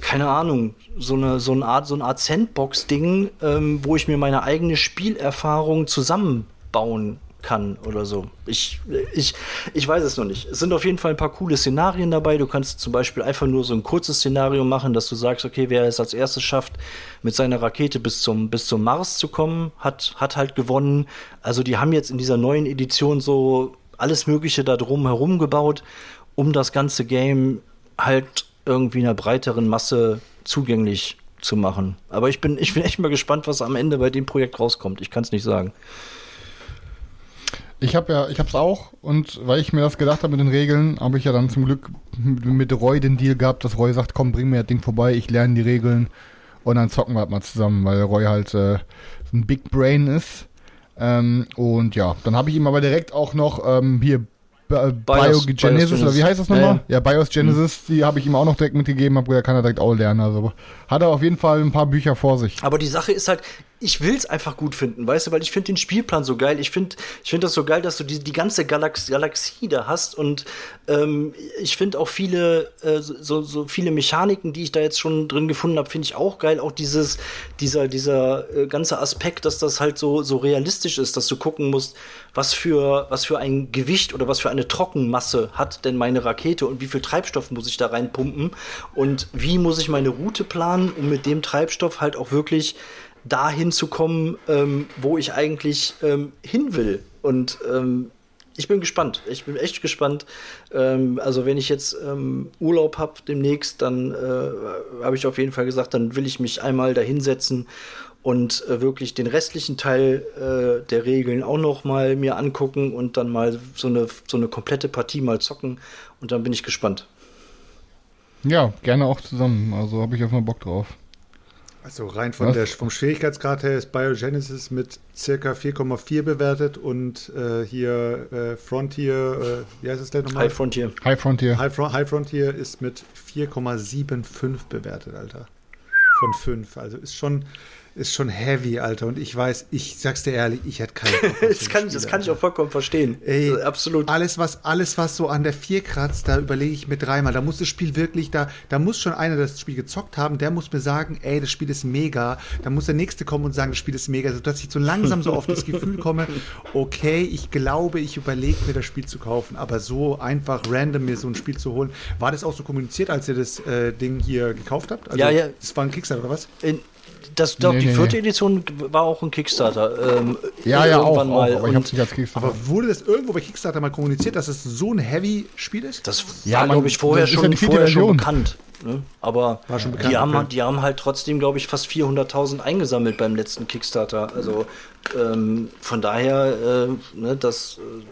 keine Ahnung, so eine, so eine Art, so eine Art Sandbox-Ding, ähm, wo ich mir meine eigene Spielerfahrung zusammenbauen kann oder so. Ich, ich, ich weiß es noch nicht. Es sind auf jeden Fall ein paar coole Szenarien dabei. Du kannst zum Beispiel einfach nur so ein kurzes Szenario machen, dass du sagst, okay, wer es als erstes schafft, mit seiner Rakete bis zum, bis zum Mars zu kommen, hat, hat halt gewonnen. Also die haben jetzt in dieser neuen Edition so alles Mögliche da drum herum gebaut, um das ganze Game halt irgendwie einer breiteren Masse zugänglich zu machen. Aber ich bin, ich bin echt mal gespannt, was am Ende bei dem Projekt rauskommt. Ich kann es nicht sagen. Ich habe ja, ich habe es auch und weil ich mir das gedacht habe mit den Regeln, habe ich ja dann zum Glück mit Roy den Deal gehabt, dass Roy sagt, komm, bring mir das Ding vorbei, ich lerne die Regeln und dann zocken wir halt mal zusammen, weil Roy halt äh, ein Big Brain ist. Ähm, und ja, dann habe ich ihm aber direkt auch noch ähm, hier Bios, Biogenesis, Bios oder wie heißt das nochmal? Ja, ja Bios Genesis, mhm. die habe ich ihm auch noch direkt mitgegeben, habe gesagt, kann er direkt auch lernen. Also hat er auf jeden Fall ein paar Bücher vor sich. Aber die Sache ist halt, ich will es einfach gut finden, weißt du, weil ich finde den Spielplan so geil. Ich finde ich find das so geil, dass du die, die ganze Galax Galaxie da hast und ähm, ich finde auch viele, äh, so, so viele Mechaniken, die ich da jetzt schon drin gefunden habe, finde ich auch geil. Auch dieses, dieser, dieser äh, ganze Aspekt, dass das halt so, so realistisch ist, dass du gucken musst, was für, was für ein Gewicht oder was für eine Trockenmasse hat denn meine Rakete und wie viel Treibstoff muss ich da reinpumpen und wie muss ich meine Route planen, um mit dem Treibstoff halt auch wirklich dahin zu kommen, ähm, wo ich eigentlich ähm, hin will. Und ähm, ich bin gespannt. Ich bin echt gespannt. Ähm, also wenn ich jetzt ähm, Urlaub habe demnächst, dann äh, habe ich auf jeden Fall gesagt, dann will ich mich einmal da hinsetzen und äh, wirklich den restlichen Teil äh, der Regeln auch noch mal mir angucken und dann mal so eine, so eine komplette Partie mal zocken. Und dann bin ich gespannt. Ja, gerne auch zusammen. Also habe ich auf mal Bock drauf. Also rein von der, vom Schwierigkeitsgrad her ist Biogenesis mit circa 4,4 bewertet und äh, hier äh, Frontier, äh, wie heißt es denn nochmal? High Frontier. High Frontier. High, High Frontier ist mit 4,75 bewertet, Alter. Von 5. Also ist schon, ist schon heavy, Alter. Und ich weiß, ich sag's dir ehrlich, ich hätte keinen [laughs] Bock das, kann, Spiel, das kann ich auch vollkommen verstehen. Ey, also, absolut. Alles was, alles, was so an der 4 kratzt, da überlege ich mir dreimal. Da muss das Spiel wirklich, da, da muss schon einer das Spiel gezockt haben, der muss mir sagen, ey, das Spiel ist mega. Da muss der nächste kommen und sagen, das Spiel ist mega. Also, dass ich so langsam so auf das Gefühl komme, [laughs] okay, ich glaube, ich überlege mir das Spiel zu kaufen. Aber so einfach random mir so ein Spiel zu holen. War das auch so kommuniziert, als ihr das äh, Ding hier gekauft habt? Also, ja, ja. Das war ein Kickstarter oder was? In, das, doch, Nee, die nee, vierte nee. Edition war auch ein Kickstarter. Ähm, Ja, ja, auch, irgendwann auch mal. aber ich hab's nicht als Kickstarter. Aber wurde das irgendwo bei Kickstarter mal kommuniziert, dass es so ein Heavy-Spiel ist? Das Ja, war, glaube ich, vorher ja schon, vierte vorher schon bekannt. Ne? Aber War schon bekannt, die, haben, okay. die haben halt trotzdem, glaube ich, fast 400.000 eingesammelt beim letzten Kickstarter. Also ähm, von daher, äh, ne, das, äh,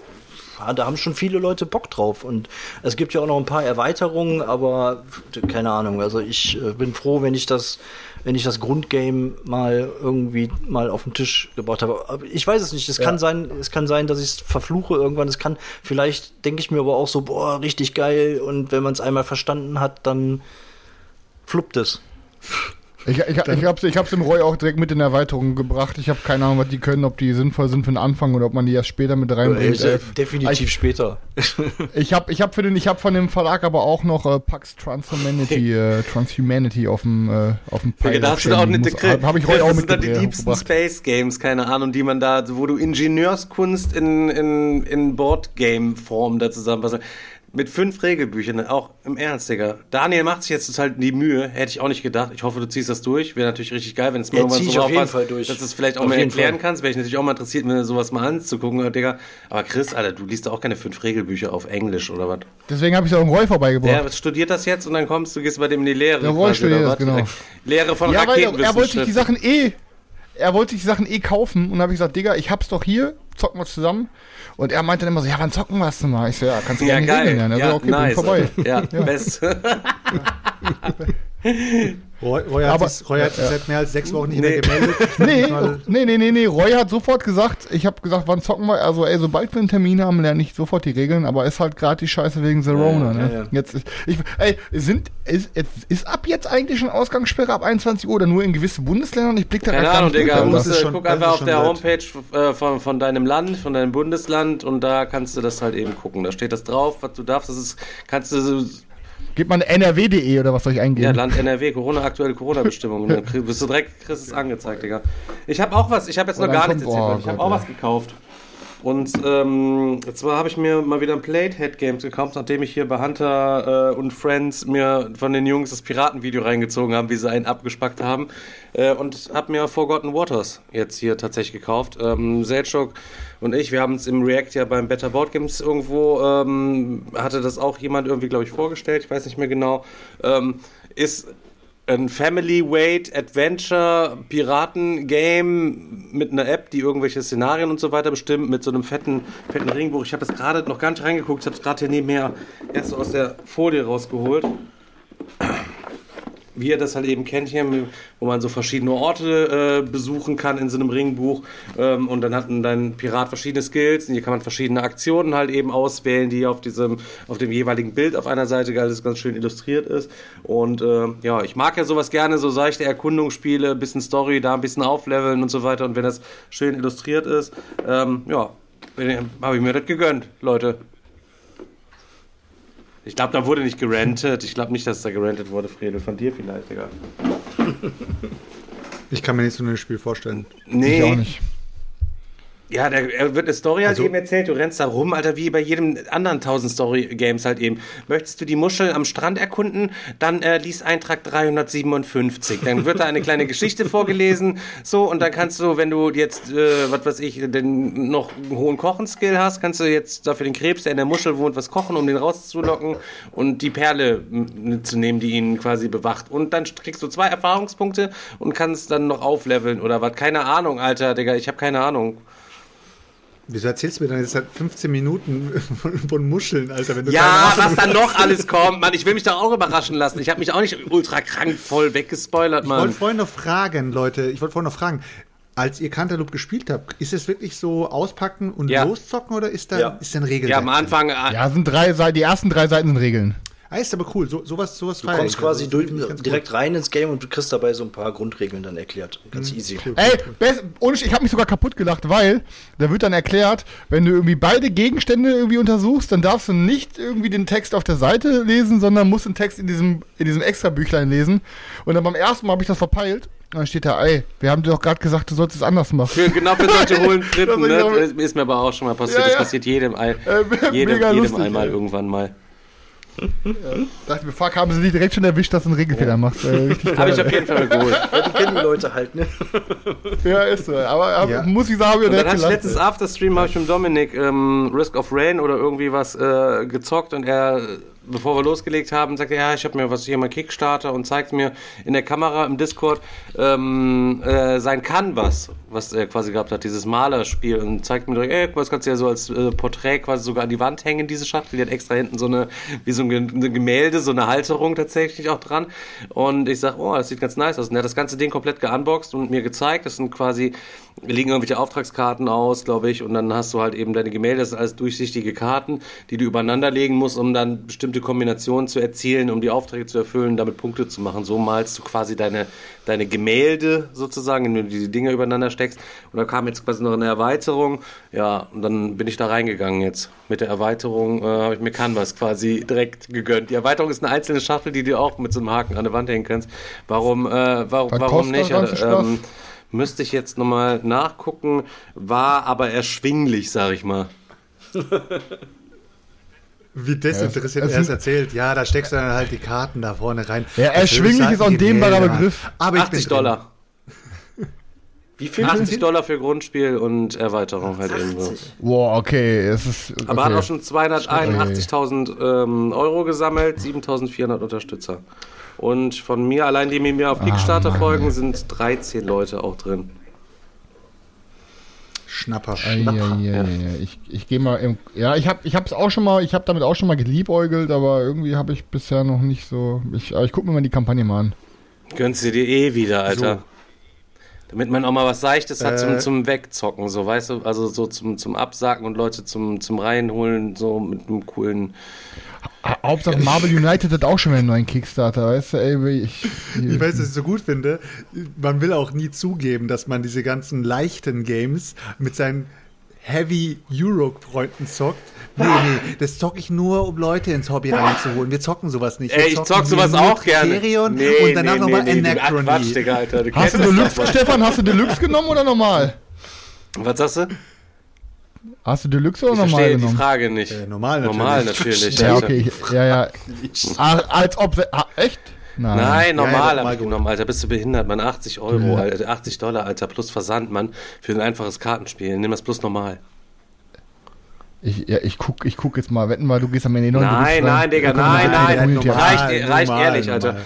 ja, da haben schon viele Leute Bock drauf. Und es gibt ja auch noch ein paar Erweiterungen, aber keine Ahnung. Also ich äh, bin froh, wenn ich das, wenn ich das Grundgame mal irgendwie mal auf den Tisch gebracht habe. Aber ich weiß es nicht. Es kann sein, es kann sein, dass ich es verfluche irgendwann. Es kann, vielleicht denke ich mir aber auch so, boah, richtig geil. Und wenn man es einmal verstanden hat, dann fluppt es. [laughs] Ich, ich, ich hab's, ich hab's dem Roy auch direkt mit in Erweiterungen gebracht. Ich habe keine Ahnung, was die können, ob die sinnvoll sind für den Anfang oder ob man die erst später mit reinbringt. Äh, Äh, definitiv ich- später. [laughs] Ich habe ich hab für den, ich habe von dem Verlag aber auch noch äh, Pax Transhumanity, [laughs] äh, Transhumanity auf dem äh, auf dem Ja, da hast du da auch eine Habe hab ich Roy auch Das sind dann die liebsten Space Games, keine Ahnung, die man da, wo du Ingenieurskunst in, in, in Boardgame-Form da zusammenpasst. Mit fünf Regelbüchern, auch im Ernst, Digga. Daniel macht sich jetzt total die Mühe, hätte ich auch nicht gedacht. Ich hoffe, du ziehst das durch. Wäre natürlich richtig geil, wenn es mal Ja, irgendwann so auf jeden Fall durch. dass du es vielleicht auch Auf mal erklären Fall. kannst. Wäre ich natürlich auch mal interessiert, mir sowas mal anzugucken, Digga. Aber Chris, Alter, du liest doch auch keine fünf Regelbücher auf Englisch, oder was? Deswegen habe ich auch dem Roy vorbeigebracht. Der studiert das jetzt und dann kommst du, gehst bei dem in die Lehre. Der Roy studiert oder das, was? genau. Lehre von Ja, weil er, er wollte sich die Raketenwissenschaften. Sachen eh, er wollte sich die Sachen eh kaufen und dann habe ich gesagt, Digga, ich hab's doch hier, zocken wir zusammen. Und er meinte dann immer so, ja, wann zocken wir es denn mal? Ich so, ja, kannst du Ja, gerne geil. regeln lernen. Er ja, okay, nice. bin vorbei. Ja, best. [laughs] [laughs] Roy, Roy hat, Aber- sich, Roy hat sich seit mehr als sechs Wochen nicht Nee. mehr gemeldet. [laughs] Nee, nee, nee, nee, nee. Roy hat sofort gesagt, ich habe gesagt, wann zocken wir? Also, ey, sobald wir einen Termin haben, lerne ich sofort die Regeln, aber ist halt gerade die Scheiße wegen The Rona, ne? ja, ja. Jetzt ist, ich, ey, sind, ist, ist, ist ab jetzt eigentlich schon Ausgangssperre ab 21 Uhr oder nur in gewisse Bundesländern? Ich blick da Keine Ahnung, Digga. Musst, ist äh, schon- guck einfach auf der Homepage äh, von, von deinem Land, von deinem Bundesland und da kannst du das halt eben gucken. Da steht das drauf, was du darfst. Das ist, kannst du so, Gebt mal NRW.de oder was soll ich eingeben? ja, Land NRW, Corona, aktuelle Corona-Bestimmungen. Dann krieg- bist du direkt, kriegst es angezeigt, Digga. Ich habe auch was, ich habe jetzt Oh, noch gar nichts erzählt, oh ich habe auch was gekauft. Und ähm, zwar habe ich mir mal wieder ein Platehead Games gekauft, nachdem ich hier bei Hunter äh, und Friends mir von den Jungs das Piratenvideo reingezogen haben, wie sie einen abgespackt haben. Äh, und habe mir Forgotten Waters jetzt hier tatsächlich gekauft. Ähm, Selchuk und ich, wir haben es im React ja beim Better Board Games irgendwo, ähm, hatte das auch jemand irgendwie, glaube ich, vorgestellt, ich weiß nicht mehr genau. Ähm, ist ein Family Weight Adventure Piraten Game mit einer App, die irgendwelche Szenarien und so weiter bestimmt, mit so einem fetten, fetten Ringbuch. Ich habe das gerade noch gar nicht reingeguckt, ich habe es gerade hier nebenher erst aus der Folie rausgeholt. Wie ihr das halt eben kennt hier, wo man so verschiedene Orte äh, besuchen kann in so einem Ringbuch. Ähm, und dann hat ein- Pirat verschiedene Skills und hier kann man verschiedene Aktionen halt eben auswählen, die auf diesem, auf dem jeweiligen Bild auf einer Seite alles ganz schön illustriert ist. Und äh, ja, ich mag ja sowas gerne, so seichte Erkundungsspiele, bisschen Story, da ein bisschen aufleveln und so weiter. Und wenn das schön illustriert ist, ähm, ja, habe ich mir das gegönnt, Leute. Ich glaube, da wurde nicht gerantet. Ich glaube nicht, dass da gerantet wurde, Fredel. Von dir vielleicht, Digga. Ich kann mir nicht so ein Spiel vorstellen. Nee. Ich auch nicht. Ja, da er wird eine Story halt Also- eben erzählt. Du rennst da rum, Alter, wie bei jedem anderen 1000 Story-Games halt eben. Möchtest du die Muscheln am Strand erkunden, dann äh, lies Eintrag 357. Dann wird da eine kleine [laughs] Geschichte vorgelesen. So, und dann kannst du, wenn du jetzt, äh, was weiß ich, den, noch einen hohen Kochenskill hast, kannst du jetzt dafür den Krebs, der in der Muschel wohnt, was kochen, um den rauszulocken und die Perle zu nehmen, die ihn quasi bewacht. Und dann kriegst du zwei Erfahrungspunkte und kannst dann noch aufleveln oder was. Keine Ahnung, Alter, Digga, ich habe keine Ahnung. Wieso erzählst du mir dann jetzt seit 15 Minuten von, Muscheln, Alter? Wenn du Ja, was dann noch alles kommt, Mann. Ich will mich doch auch überraschen lassen. Ich habe mich auch nicht ultra krank voll weggespoilert, Ich wollte Mann. vorhin noch fragen, Leute, ich wollte vorhin noch fragen, als ihr Cantaloupe gespielt habt, ist es wirklich so auspacken und Ja. loszocken oder ist da, Ja. ist da ein Regel? Ja, am Anfang. äh, Ja, sind drei Seiten, die ersten drei Seiten sind Regeln. Ah, ist aber cool, so, sowas, sowas Du kommst quasi durch, direkt rein ins Game und du kriegst dabei so ein paar Grundregeln dann erklärt. Ganz easy. Ey, best, ohne, ich habe mich sogar kaputt gelacht, weil da wird dann erklärt, wenn du irgendwie beide Gegenstände irgendwie untersuchst, dann darfst du nicht irgendwie den Text auf der Seite lesen, sondern musst den Text in diesem, in diesem extra Büchlein lesen. Und dann beim ersten Mal habe ich das verpeilt. Und dann steht da, ey, wir haben dir doch gerade gesagt, du sollst es anders machen. Für, genau für solche hohlen [laughs] Fritten, Das ist ne? Ist mir aber auch schon mal passiert. Ja, das ja. passiert jedem, All, Äh, [laughs] jedem, jedem lustig, einmal ey. irgendwann mal. Dachte mir, fuck, haben sie dich direkt schon erwischt, dass du einen Regelfehler machst. Äh, Habe ich auf jeden Fall geholt. [laughs] Ja, die kennen die Leute halt, ne? Ja, ist so. Aber, aber Ja. muss ich sagen, hab ich dann hatte ich letztens Afterstream habe ich mit Dominik ähm, Risk of Rain oder irgendwie was äh, gezockt und er, bevor wir losgelegt haben, sagte, ja, ich habe mir was hier mal Kickstarter und zeigt mir in der Kamera im Discord ähm, äh, sein Canvas, was er quasi gehabt hat, dieses Malerspiel und zeigt mir direkt, ey, das kannst du ja so als äh, Porträt quasi sogar an die Wand hängen, diese Schachtel, die hat extra hinten so eine, wie so ein Gemälde, so eine Halterung tatsächlich auch dran. Und ich sag, oh, das sieht ganz nice aus. Und er hat das ganze Ding komplett geunboxed und mir gezeigt, das sind quasi liegen irgendwelche Auftragskarten aus, glaube ich, und dann hast du halt eben deine Gemälde, das sind alles durchsichtige Karten, die du übereinander legen musst, um dann bestimmte Kombinationen zu erzielen, um die Aufträge zu erfüllen, damit Punkte zu machen. So malst du quasi deine, deine Gemälde sozusagen, indem du die Dinge übereinander steckst. Und da kam jetzt quasi noch eine Erweiterung, ja, und dann bin ich da reingegangen jetzt. Mit der Erweiterung äh, habe ich mir Canvas quasi direkt gegönnt. Die Erweiterung ist eine einzelne Schachtel, die du auch mit so einem Haken an der Wand hängen kannst. Warum, äh, warum, warum nicht? Stuff? Ähm, Müsste ich jetzt nochmal nachgucken, war aber erschwinglich, sag ich mal. [laughs] Wie desinteressiert es er es erzählt. Ja, da steckst du dann halt die Karten da vorne rein. Ja, erschwinglich ist auch ein dehnbarer ja. Begriff. Aber ich bin 80 drin. Dollar. Wie viel? 80 Dollar für Grundspiel und Erweiterung halt eben so. Wow, okay, es ist. Okay. Aber hat auch schon 281.000 ähm, Euro gesammelt, 7.400 Unterstützer. Und von mir, allein die mir auf Kickstarter folgen, sind 13 Leute auch drin. Schnapper. Ei, ei, ei, Ich, ich gehe mal im, ja, ich habe ich hab's auch schon mal, ich habe damit auch schon mal geliebäugelt, aber irgendwie habe ich bisher noch nicht so, ich, aber ich gucke mir mal die Kampagne mal an. Gönnst du dir eh wieder, Alter. Damit man auch mal was Seichtes hat zum, Äh. zum Wegzocken, so weißt du, also so zum, zum Absacken und Leute zum, zum Reinholen, so mit einem coolen. Ha- Hauptsache Marvel United hat auch schon wieder einen neuen Kickstarter, weißt du, ey, wie ich, Ich weiß, was ich so gut finde. Man will auch nie zugeben, dass man diese ganzen leichten Games mit seinen Heavy Euro-Freunden zockt. Nee, nee, das zocke ich nur, um Leute ins Hobby reinzuholen. Wir zocken sowas nicht. Wir Ey, ich zock sowas auch gerne. Criterion und danach nochmal Ach, Quatsch, Anachrony. Digga, Alter. Du Hast du Deluxe. Stefan, hast du Deluxe genommen oder normal? Was sagst du? Hast du Deluxe oder Ich normal verstehe die? Frage nicht. Äh, normal natürlich. Normal natürlich. Ja, okay, ich, ja, ja. Ah, als ob, ah, echt? Nein, Ja, normal ja, habe normal ich genommen, Alter. Bist du behindert, Mann? 80 Euro, Ja. Alter. 80 Dollar, Alter. Plus Versand, Mann. Für ein einfaches Kartenspiel. Nimm das plus normal. Ich, ja, ich guck, ich guck jetzt mal, wetten mal, du gehst am Ende noch in Nein, nein, Digga, nein, nein. Reicht, reicht ehrlich, Alter.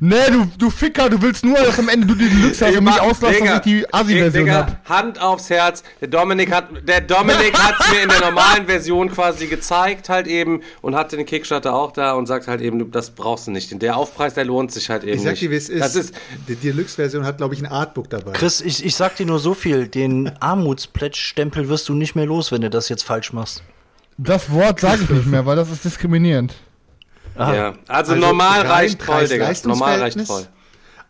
Nee, du, du Ficker, du willst nur, dass am Ende du die Deluxe hast und mich auslachst, dass ich die Assi-Version Digga, hab. Hand aufs Herz. Der Dominik hat, der Dominik [laughs] hat's mir in der normalen Version quasi gezeigt halt eben und hatte den Kickstarter auch da und sagt halt eben, du, das brauchst du nicht. Der Aufpreis, der lohnt sich halt eben Ich sag nicht. dir, wie es ist. Das ist Die Deluxe-Version hat, glaube ich, ein Artbook dabei. Chris, ich, ich sag dir nur so viel, den Armutsplätsch-Stempel wirst du nicht mehr los, wenn du das jetzt falsch machst. Das Wort sage ich nicht mehr, weil das ist diskriminierend. Ja. Also, Also normal reicht voll, Digga. Normal reicht Preis-Leistungs-Verhältnis? voll.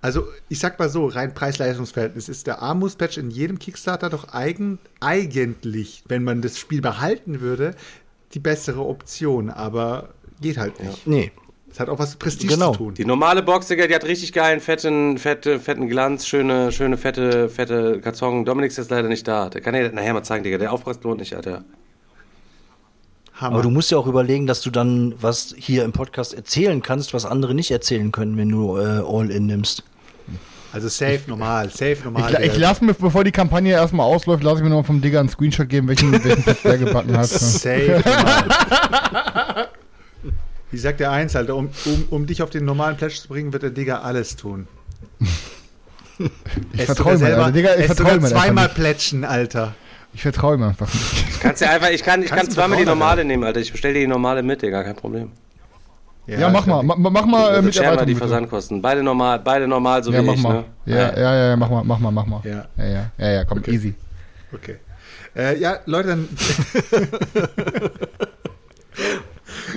Also, ich sag mal so, rein Preis-Leistungs-Verhältnis ist der Armus-Patch in jedem Kickstarter doch eigen, eigentlich, wenn man das Spiel behalten würde, die bessere Option. Aber geht halt nicht. Nee. Es hat auch was mit Prestige Genau. zu tun. Die normale Box, Digga, die hat richtig geilen, fetten, fette, fetten Glanz, schöne, schöne, fette, fette Karton. Dominik ist jetzt leider nicht da. Der kann dir das nachher mal zeigen, Digga. Der Aufpreis lohnt nicht, Alter. Hammer. Aber du musst ja auch überlegen, dass du dann was hier im Podcast erzählen kannst, was andere nicht erzählen können, wenn du äh, All-In nimmst. also safe normal, safe normal. Ich, ich lasse mir, bevor die Kampagne erstmal ausläuft, lasse ich mir noch vom Digger einen Screenshot geben, welchen, welchen der gebacken hat. [laughs] Safe [laughs] normal. Wie sagt der eins, Alter, um, um, um dich auf den normalen Pledge zu bringen, wird der Digger alles tun. Ich vertraue mir, Alter. Digga, ich vertraue mir einfach zweimal plätschen, Alter. Ich vertraue ihm einfach nicht. [laughs] Kannst ja einfach, ich kann, ich kann Kannst du zweimal die normale nehmen, Alter. Ich bestelle dir die normale mit, Digga, kein Problem. Ja, mach mal, ma- mach mal äh, Also mit share mal Erweiterung. die. Versandkosten. Beide normal, beide normal, so Ja, wie mach ich, mal. ne? Ja, ja, ja, ja, mach mal, mach mal, mach mal. Ja. Ja, ja, ja, ja komm, Okay. easy. Okay. Äh, ja, Leute, dann. [laughs]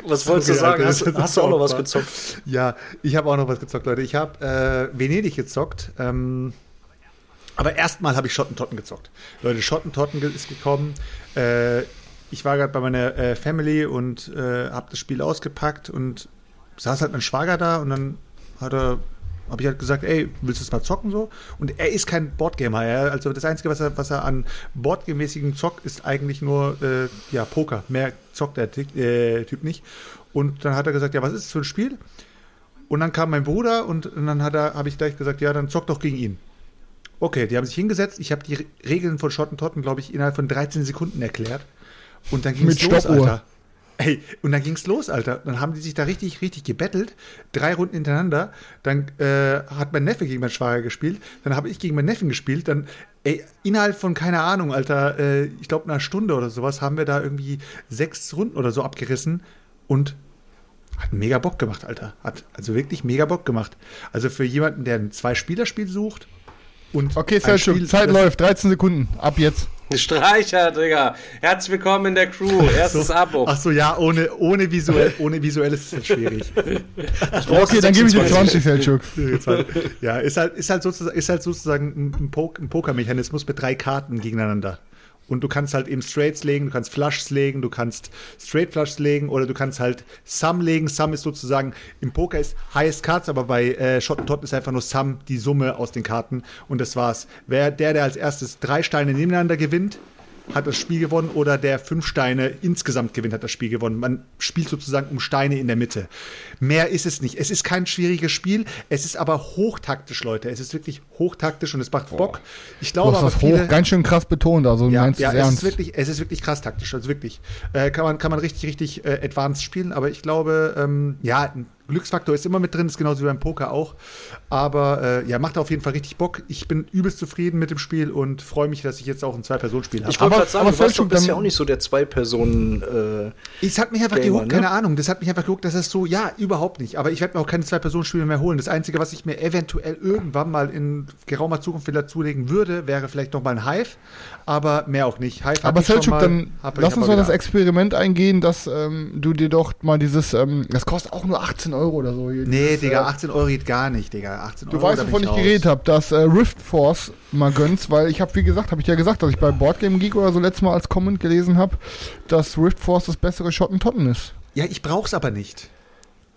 Was wolltest du sagen? Alter, Hast, hast du auch noch was gezockt? ja, ich habe auch noch was gezockt, Leute. Ich habe äh, Venedig gezockt. Ähm, aber erstmal habe ich Schottentotten gezockt. Leute, Schottentotten ist gekommen. Äh, ich war gerade bei meiner äh, Family und äh, habe das Spiel ausgepackt und saß halt mein Schwager da und dann hat er habe ich halt gesagt, ey, willst du es mal zocken so? Und er ist kein Boardgamer. Er, also das Einzige, was er, was er an Boardgame-mäßigen zockt, ist eigentlich nur äh, ja, Poker. Mehr zockt der äh, Typ nicht. Und dann hat er gesagt, ja, was ist das für ein Spiel? Und dann kam mein Bruder und, und dann habe ich gleich gesagt, ja, dann zock doch gegen ihn. Okay, die haben sich hingesetzt. Ich habe die Regeln von Schottentotten, glaube ich, innerhalb von 13 Sekunden erklärt. Und dann ging es los, Stoppuhr. Alter. Ey, und dann ging's los, Alter. Dann haben die sich da richtig, richtig gebettelt. Drei Runden hintereinander. Dann äh, hat mein Neffe gegen meinen Schwager gespielt. Dann habe ich gegen meinen Neffen gespielt. Dann, ey, innerhalb von, keine Ahnung, Alter, äh, ich glaube, einer Stunde oder sowas haben wir da irgendwie sechs Runden oder so abgerissen. Und hat mega Bock gemacht, Alter. Hat also wirklich mega Bock gemacht. Also für jemanden, der ein Zwei-Spieler-Spiel sucht und Okay, Spiel, Zeit läuft, 13 Sekunden, ab jetzt. Streicher, Digga. Herzlich willkommen in der Crew. Erstes so, Abo. Ach so, ja, ohne, ohne, visuell, [laughs] ohne visuell ist es halt schwierig. Okay, dann gebe ich dir 20, Selchuk. [laughs] ja, ist halt, ist halt sozusagen, ist halt sozusagen ein, ein Pokermechanismus mit drei Karten gegeneinander. Und du kannst halt eben Straights legen, du kannst Flushs legen, du kannst Straight Flushs legen oder du kannst halt Sum legen. Sum ist sozusagen, im Poker ist Highest Cards, aber bei äh, Shot ist einfach nur Sum, die Summe aus den Karten. Und das war's. Wer, der, der als erstes drei Steine nebeneinander gewinnt, hat das Spiel gewonnen oder der fünf Steine insgesamt gewinnt, hat das Spiel gewonnen. Man spielt sozusagen um Steine in der Mitte. Mehr ist es nicht. Es ist kein schwieriges Spiel, es ist aber hochtaktisch, Leute. Es ist wirklich hochtaktisch und es macht Bock. Ich Du glaube hast aber das viele, hoch ganz schön krass betont, also du ja, meinst ja es es ist ernst. wirklich, es ist wirklich krass taktisch, also wirklich. Äh, kann, man, kann man richtig, richtig äh, advanced spielen, aber ich glaube, ähm, ja, ein Glücksfaktor ist immer mit drin, ist genauso wie beim Poker auch. Aber äh, ja, macht auf jeden Fall richtig Bock. Ich bin übelst zufrieden mit dem Spiel und freue mich, dass ich jetzt auch ein Zwei-Personen-Spiel habe. Ich wollte Aber- gerade sagen, aber du warst doch bisher auch nicht so der Zwei-Personen- äh, Es hat mich einfach Gamer, gehuckt, ne? keine Ahnung. Das hat mich einfach gehuckt, dass es so, ja, überhaupt nicht. Aber ich werde mir auch keine Zwei-Personen-Spiele mehr holen. Das Einzige, was ich mir eventuell irgendwann mal in geraumer Zukunft wieder zulegen würde, wäre vielleicht noch mal ein Hive. Aber mehr auch nicht. Hive Aber ich Selchuk, dann ich lass uns mal das Experiment eingehen, dass ähm, du dir doch mal dieses, ähm, das kostet auch nur 18 Euro oder so. hier, Nee, Digga, äh, 18 Euro geht gar nicht, Digga. 18 Du Euro, weißt, wovon ich raus. geredet habe, dass äh, Rift Force mal gönnst, weil ich habe, wie gesagt, habe ich ja gesagt, dass ich bei Boardgame Geek oder so letztes Mal als Comment gelesen habe, dass Rift Force das bessere Schottentotten ist. Ja, ich brauch's aber nicht.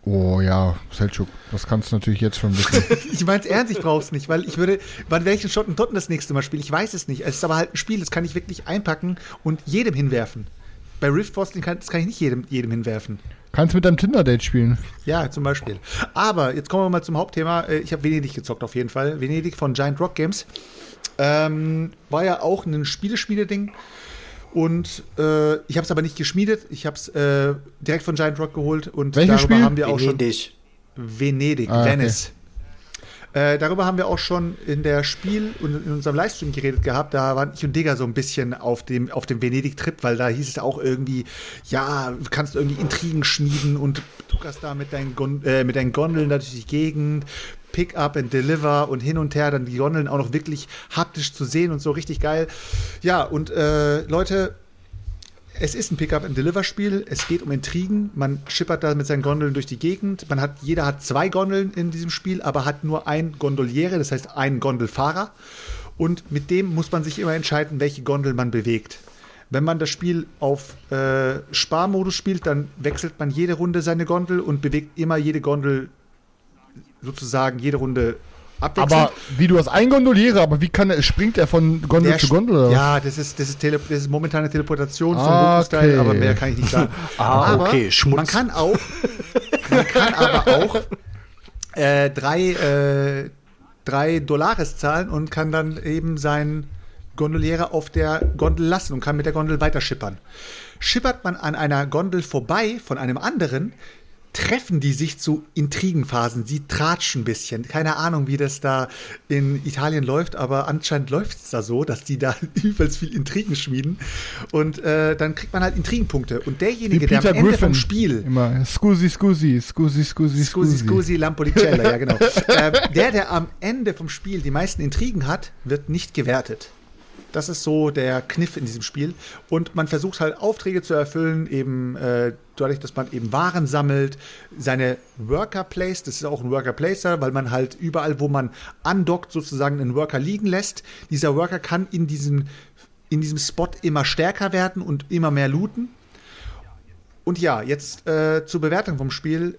Oh ja, Selchuk, das kannst du natürlich jetzt schon wissen. [laughs] Ich mein's ernst, ich brauch's nicht, weil ich würde, wann welchen Schotten Totten das nächste Mal spielen? Ich weiß es nicht. Es ist aber halt ein Spiel, das kann ich wirklich einpacken und jedem hinwerfen. Bei Rift Force, den kann, das kann ich nicht jedem, jedem hinwerfen. kannst mit deinem Tinder-Date spielen. Ja, zum Beispiel. Aber jetzt kommen wir mal zum Hauptthema. Äh, Ich habe Venedig gezockt auf jeden Fall. Venedig von Giant Rock Games. Ähm, war ja auch ein Spielespiele-Ding. Und äh, ich habe es aber nicht geschmiedet. Ich habe es äh, direkt von Giant Rock geholt. Und Welches darüber Spiel? haben wir auch schon. Venedig. Venedig, Ah, okay. Venice. Äh, darüber haben wir auch schon in der Spiel und in unserem Livestream geredet gehabt. Da waren ich und Digga so ein bisschen auf dem, auf dem Venedig-Trip, weil da hieß es auch irgendwie, ja, du kannst irgendwie Intrigen schmieden und du kannst da mit deinen, Gon äh, mit deinen Gondeln durch die Gegend. Pick up and deliver und hin und her, dann die Gondeln auch noch wirklich haptisch zu sehen und so richtig geil. Ja, und äh, Leute, es ist ein Pick-up-and-Deliver-Spiel. Es geht um Intrigen. Man schippert da mit seinen Gondeln durch die Gegend. Man hat, jeder hat zwei Gondeln in diesem Spiel, aber hat nur ein Gondoliere, das heißt einen Gondelfahrer. Und mit dem muss man sich immer entscheiden, welche Gondel man bewegt. Wenn man das Spiel auf äh, Sparmodus spielt, dann wechselt man jede Runde seine Gondel und bewegt immer jede Gondel sozusagen jede Runde abwechselnd. Aber wie du das eingondoliere, aber wie kann er, springt er von Gondel Der zu Gondel? Oder? Ja, das ist, das ist, Tele das ist momentane Teleportation zum Ah, okay. aber mehr kann ich nicht sagen. [laughs] Ah, aber okay, Schmutz. Man kann auch, man kann aber auch äh, drei, äh, drei Dollares zahlen und kann dann eben seinen Gondoliere auf der Gondel lassen und kann mit der Gondel weiter schippern. Schippert man an einer Gondel vorbei von einem anderen, treffen die sich zu Intrigenphasen. Sie tratschen ein bisschen. Keine Ahnung, wie das da in Italien läuft, aber anscheinend läuft es da so, dass die da [laughs] übelst viel Intrigen schmieden. Und äh, dann kriegt man halt Intrigenpunkte. Und derjenige, der am Ende Griffin. vom Spiel Immer. Scusi, scusi, scusi, scusi, Scusi, scusi, Lampolicella, ja genau. [laughs] äh, der, der am Ende vom Spiel die meisten Intrigen hat, wird nicht gewertet. Das ist so der Kniff in diesem Spiel. Und man versucht halt Aufträge zu erfüllen, eben äh, dadurch, dass man eben Waren sammelt, seine Worker placed, das ist auch ein Worker Placer, weil man halt überall, wo man andockt, sozusagen einen Worker liegen lässt. Dieser Worker kann in diesem, in diesem Spot immer stärker werden und immer mehr looten. Und ja, jetzt äh, zur Bewertung vom Spiel.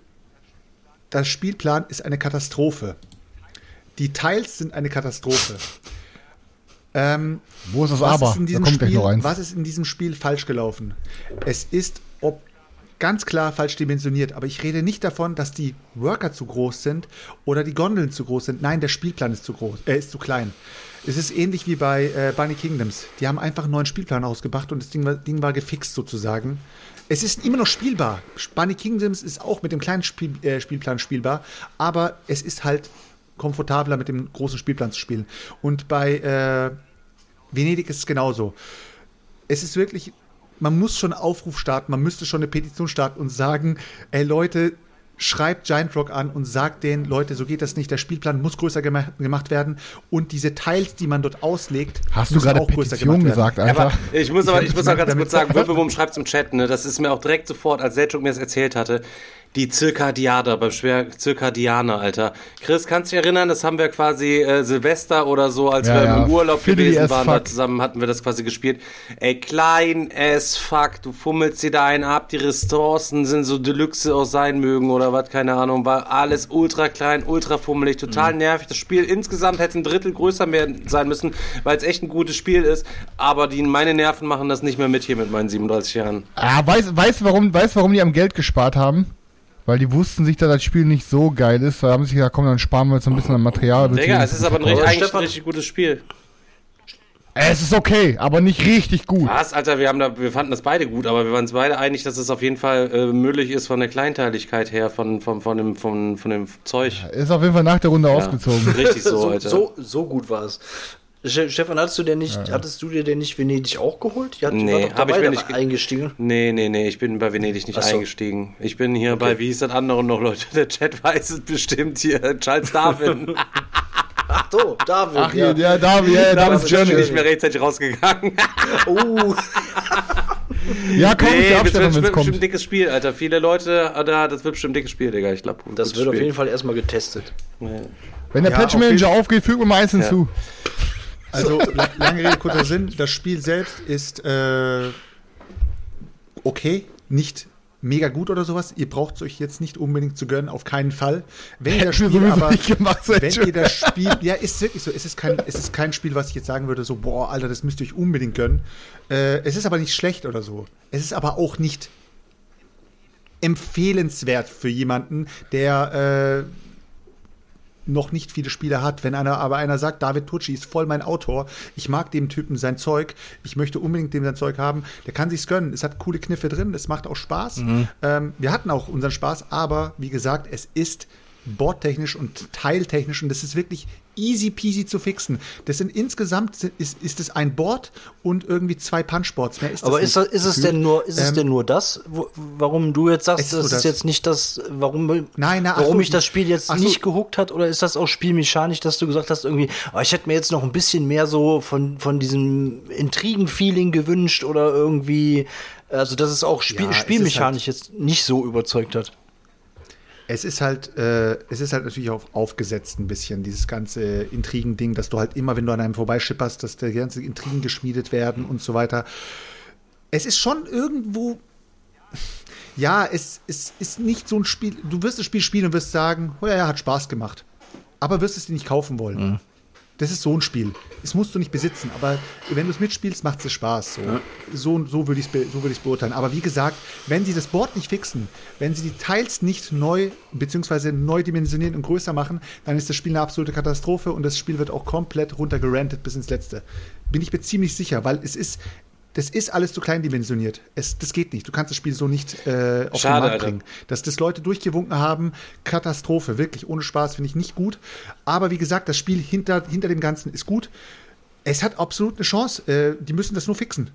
Das Spielplan ist eine Katastrophe. Die Teils sind eine Katastrophe. Ähm, Wo ist das was Aber? Ist in Da diesem kommt Spiel, noch eins. was ist in diesem Spiel falsch gelaufen? Es ist ob ganz klar falsch dimensioniert, aber ich rede nicht davon, dass die Worker zu groß sind oder die Gondeln zu groß sind. Nein, der Spielplan ist zu groß, äh, ist zu klein. Es ist ähnlich wie bei äh, Bunny Kingdoms. Die haben einfach einen neuen Spielplan ausgebracht und das Ding war, Ding war gefixt sozusagen. Es ist immer noch spielbar. Bunny Kingdoms ist auch mit dem kleinen Spiel, äh, Spielplan spielbar, aber es ist halt komfortabler mit dem großen Spielplan zu spielen. Und bei äh, Venedig ist es genauso. Es ist wirklich, man muss schon einen Aufruf starten, man müsste schon eine Petition starten und sagen, ey Leute, schreibt Giant Rock an und sagt denen, Leute, so geht das nicht, der Spielplan muss größer gema gemacht werden und diese Teils, die man dort auslegt, Hast du gerade auch größer Petition gemacht werden. gesagt, Ja, aber ich muss aber, ich muss auch ganz kurz sagen, [laughs] Wirbelwurm schreibt es im Chat, ne? Das ist mir auch direkt sofort, als Selchuk mir das erzählt hatte, die Zirkadiader, beim Schwer Zirkadianer, Alter. Chris, kannst du dich erinnern, das haben wir quasi äh, Silvester oder so, als Ja, wir ja. im Urlaub Fiddly gewesen waren, da zusammen hatten wir das quasi gespielt. Ey, klein as fuck, du fummelst dir da einen ab, die Ressourcen sind so Deluxe auch sein mögen oder was, keine Ahnung, war alles ultra klein, ultra fummelig, total Mhm. nervig. Das Spiel insgesamt hätte ein Drittel größer mehr sein müssen, weil es echt ein gutes Spiel ist, aber die, meine Nerven machen das nicht mehr mit hier mit meinen 37 Jahren. Ah, weißt weißt du, warum, weißt, du, warum die am Geld gespart haben? Weil die wussten sich, dass das Spiel nicht so geil ist. Da haben sie sich gesagt, komm, dann sparen wir jetzt ein bisschen an Material. Digga, es ist aber ein richtig, eigentlich ein richtig gutes Spiel. Es ist okay, aber nicht richtig gut. Was, Alter, wir haben da, wir fanden das beide gut, aber wir waren uns beide einig, dass es auf jeden Fall äh, möglich ist von der Kleinteiligkeit her, von, von, von, dem, von, von dem Zeug. Ist auf jeden Fall nach der Runde Ja, ausgezogen. Richtig so, [laughs] so, Alter. so, so gut war es. Ste- Stefan, hattest du denn nicht, hattest du dir denn nicht Venedig auch geholt? Die hat, Nee, war doch hab ich da nicht ge- eingestiegen. Nee, nee, nee, ich bin bei Venedig nicht so. eingestiegen. Ich bin hier bei, wie hieß das andere noch, Leute? Der Chat weiß es bestimmt hier. Charles Darwin. [laughs] Ach so, David. Ach, ja, ja David, ja, ja, Da David's ist ich Journey. nicht mehr rechtzeitig rausgegangen. [laughs] Oh, [laughs] Ja, komm, ich nee, das wird, bestimmt ein dickes Spiel, Alter. Viele Leute, äh, da, das wird bestimmt ein dickes Spiel, Digga. Ich glaube, das wird auf jeden Fall erstmal getestet. Wenn der Ja, Patch auf Manager aufgeht, fügt mir mal eins hinzu. Also, la- lange Rede, kurzer Sinn. Das Spiel selbst ist äh, okay, nicht mega gut oder sowas. Ihr braucht es euch jetzt nicht unbedingt zu gönnen, auf keinen Fall. Wenn ihr das Spiel aber, nicht gemacht, wenn ihr das Spiel, ja, ist wirklich so. Es ist kein, es ist kein Spiel, was ich jetzt sagen würde, so, boah, Alter, das müsst ihr euch unbedingt gönnen. Äh, es ist aber nicht schlecht oder so. Es ist aber auch nicht empfehlenswert für jemanden, der äh, noch nicht viele Spiele hat. Wenn einer aber einer sagt, David Tucci ist voll mein Autor, ich mag dem Typen sein Zeug, ich möchte unbedingt dem sein Zeug haben, der kann sich's gönnen. Es hat coole Kniffe drin, es macht auch Spaß. Ähm, wir hatten auch unseren Spaß, aber wie gesagt, es ist bordtechnisch und teiltechnisch und das ist wirklich easy peasy zu fixen. Das sind insgesamt ist, ist es ein Board und irgendwie zwei Punchboards. Mehr ist das Aber nicht ist, das, ist es denn nur, ist es Ähm, denn nur das, wo, warum du jetzt sagst, Es das ist jetzt nicht das, warum, Nein, na, warum so, mich das Spiel jetzt ach so. nicht gehuckt hat, oder ist das auch spielmechanisch, dass du gesagt hast, irgendwie, oh, ich hätte mir jetzt noch ein bisschen mehr so von, von diesem Intrigen-Feeling gewünscht oder irgendwie, also dass es auch Spiel, Ja, es spielmechanisch jetzt nicht so überzeugt hat. Es ist halt, äh, es ist halt natürlich auch aufgesetzt ein bisschen, dieses ganze Intrigen-Ding, dass du halt immer, wenn du an einem vorbeischipperst, dass die ganze Intrigen geschmiedet werden und so weiter. Es ist schon irgendwo, ja, es, es ist nicht so ein Spiel, du wirst das Spiel spielen und wirst sagen, oh ja, ja, hat Spaß gemacht. Aber wirst es dir nicht kaufen wollen. Das ist so ein Spiel. Das musst du nicht besitzen, aber wenn du es mitspielst, macht es Spaß. So, so, so würde ich es so würd ich's beurteilen. Aber wie gesagt, wenn sie das Board nicht fixen, wenn sie die Teils nicht neu bzw. neu dimensionieren und größer machen, dann ist das Spiel eine absolute Katastrophe und das Spiel wird auch komplett runtergerantet bis ins Letzte. Bin ich mir ziemlich sicher, weil es ist, das ist alles zu klein dimensioniert. Es, das geht nicht. Du kannst das Spiel so nicht äh, auf Schade, den Markt Alter. bringen. Dass das Leute durchgewunken haben, Katastrophe, wirklich ohne Spaß, finde ich nicht gut. Aber wie gesagt, das Spiel hinter, hinter dem Ganzen ist gut. Es hat absolut eine Chance. Äh, die müssen das nur fixen.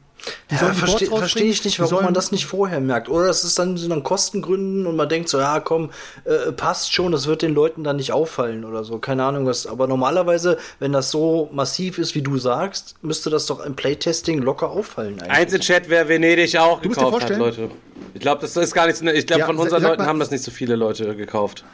Die Ja, verstehe versteh ich nicht, warum sollen- man das nicht vorher merkt. Oder das ist dann so an Kostengründen und man denkt so, ja komm, äh, passt schon, das wird den Leuten dann nicht auffallen oder so. Keine Ahnung was. Aber normalerweise, wenn das so massiv ist, wie du sagst, müsste das doch im Playtesting locker auffallen eigentlich. Eins im Chat, wer Venedig auch musst dir gekauft hat, vorstellen- Leute. Ich glaube, das ist gar nicht Ich glaube, Ja, von unseren Leuten mal- haben das nicht so viele Leute gekauft.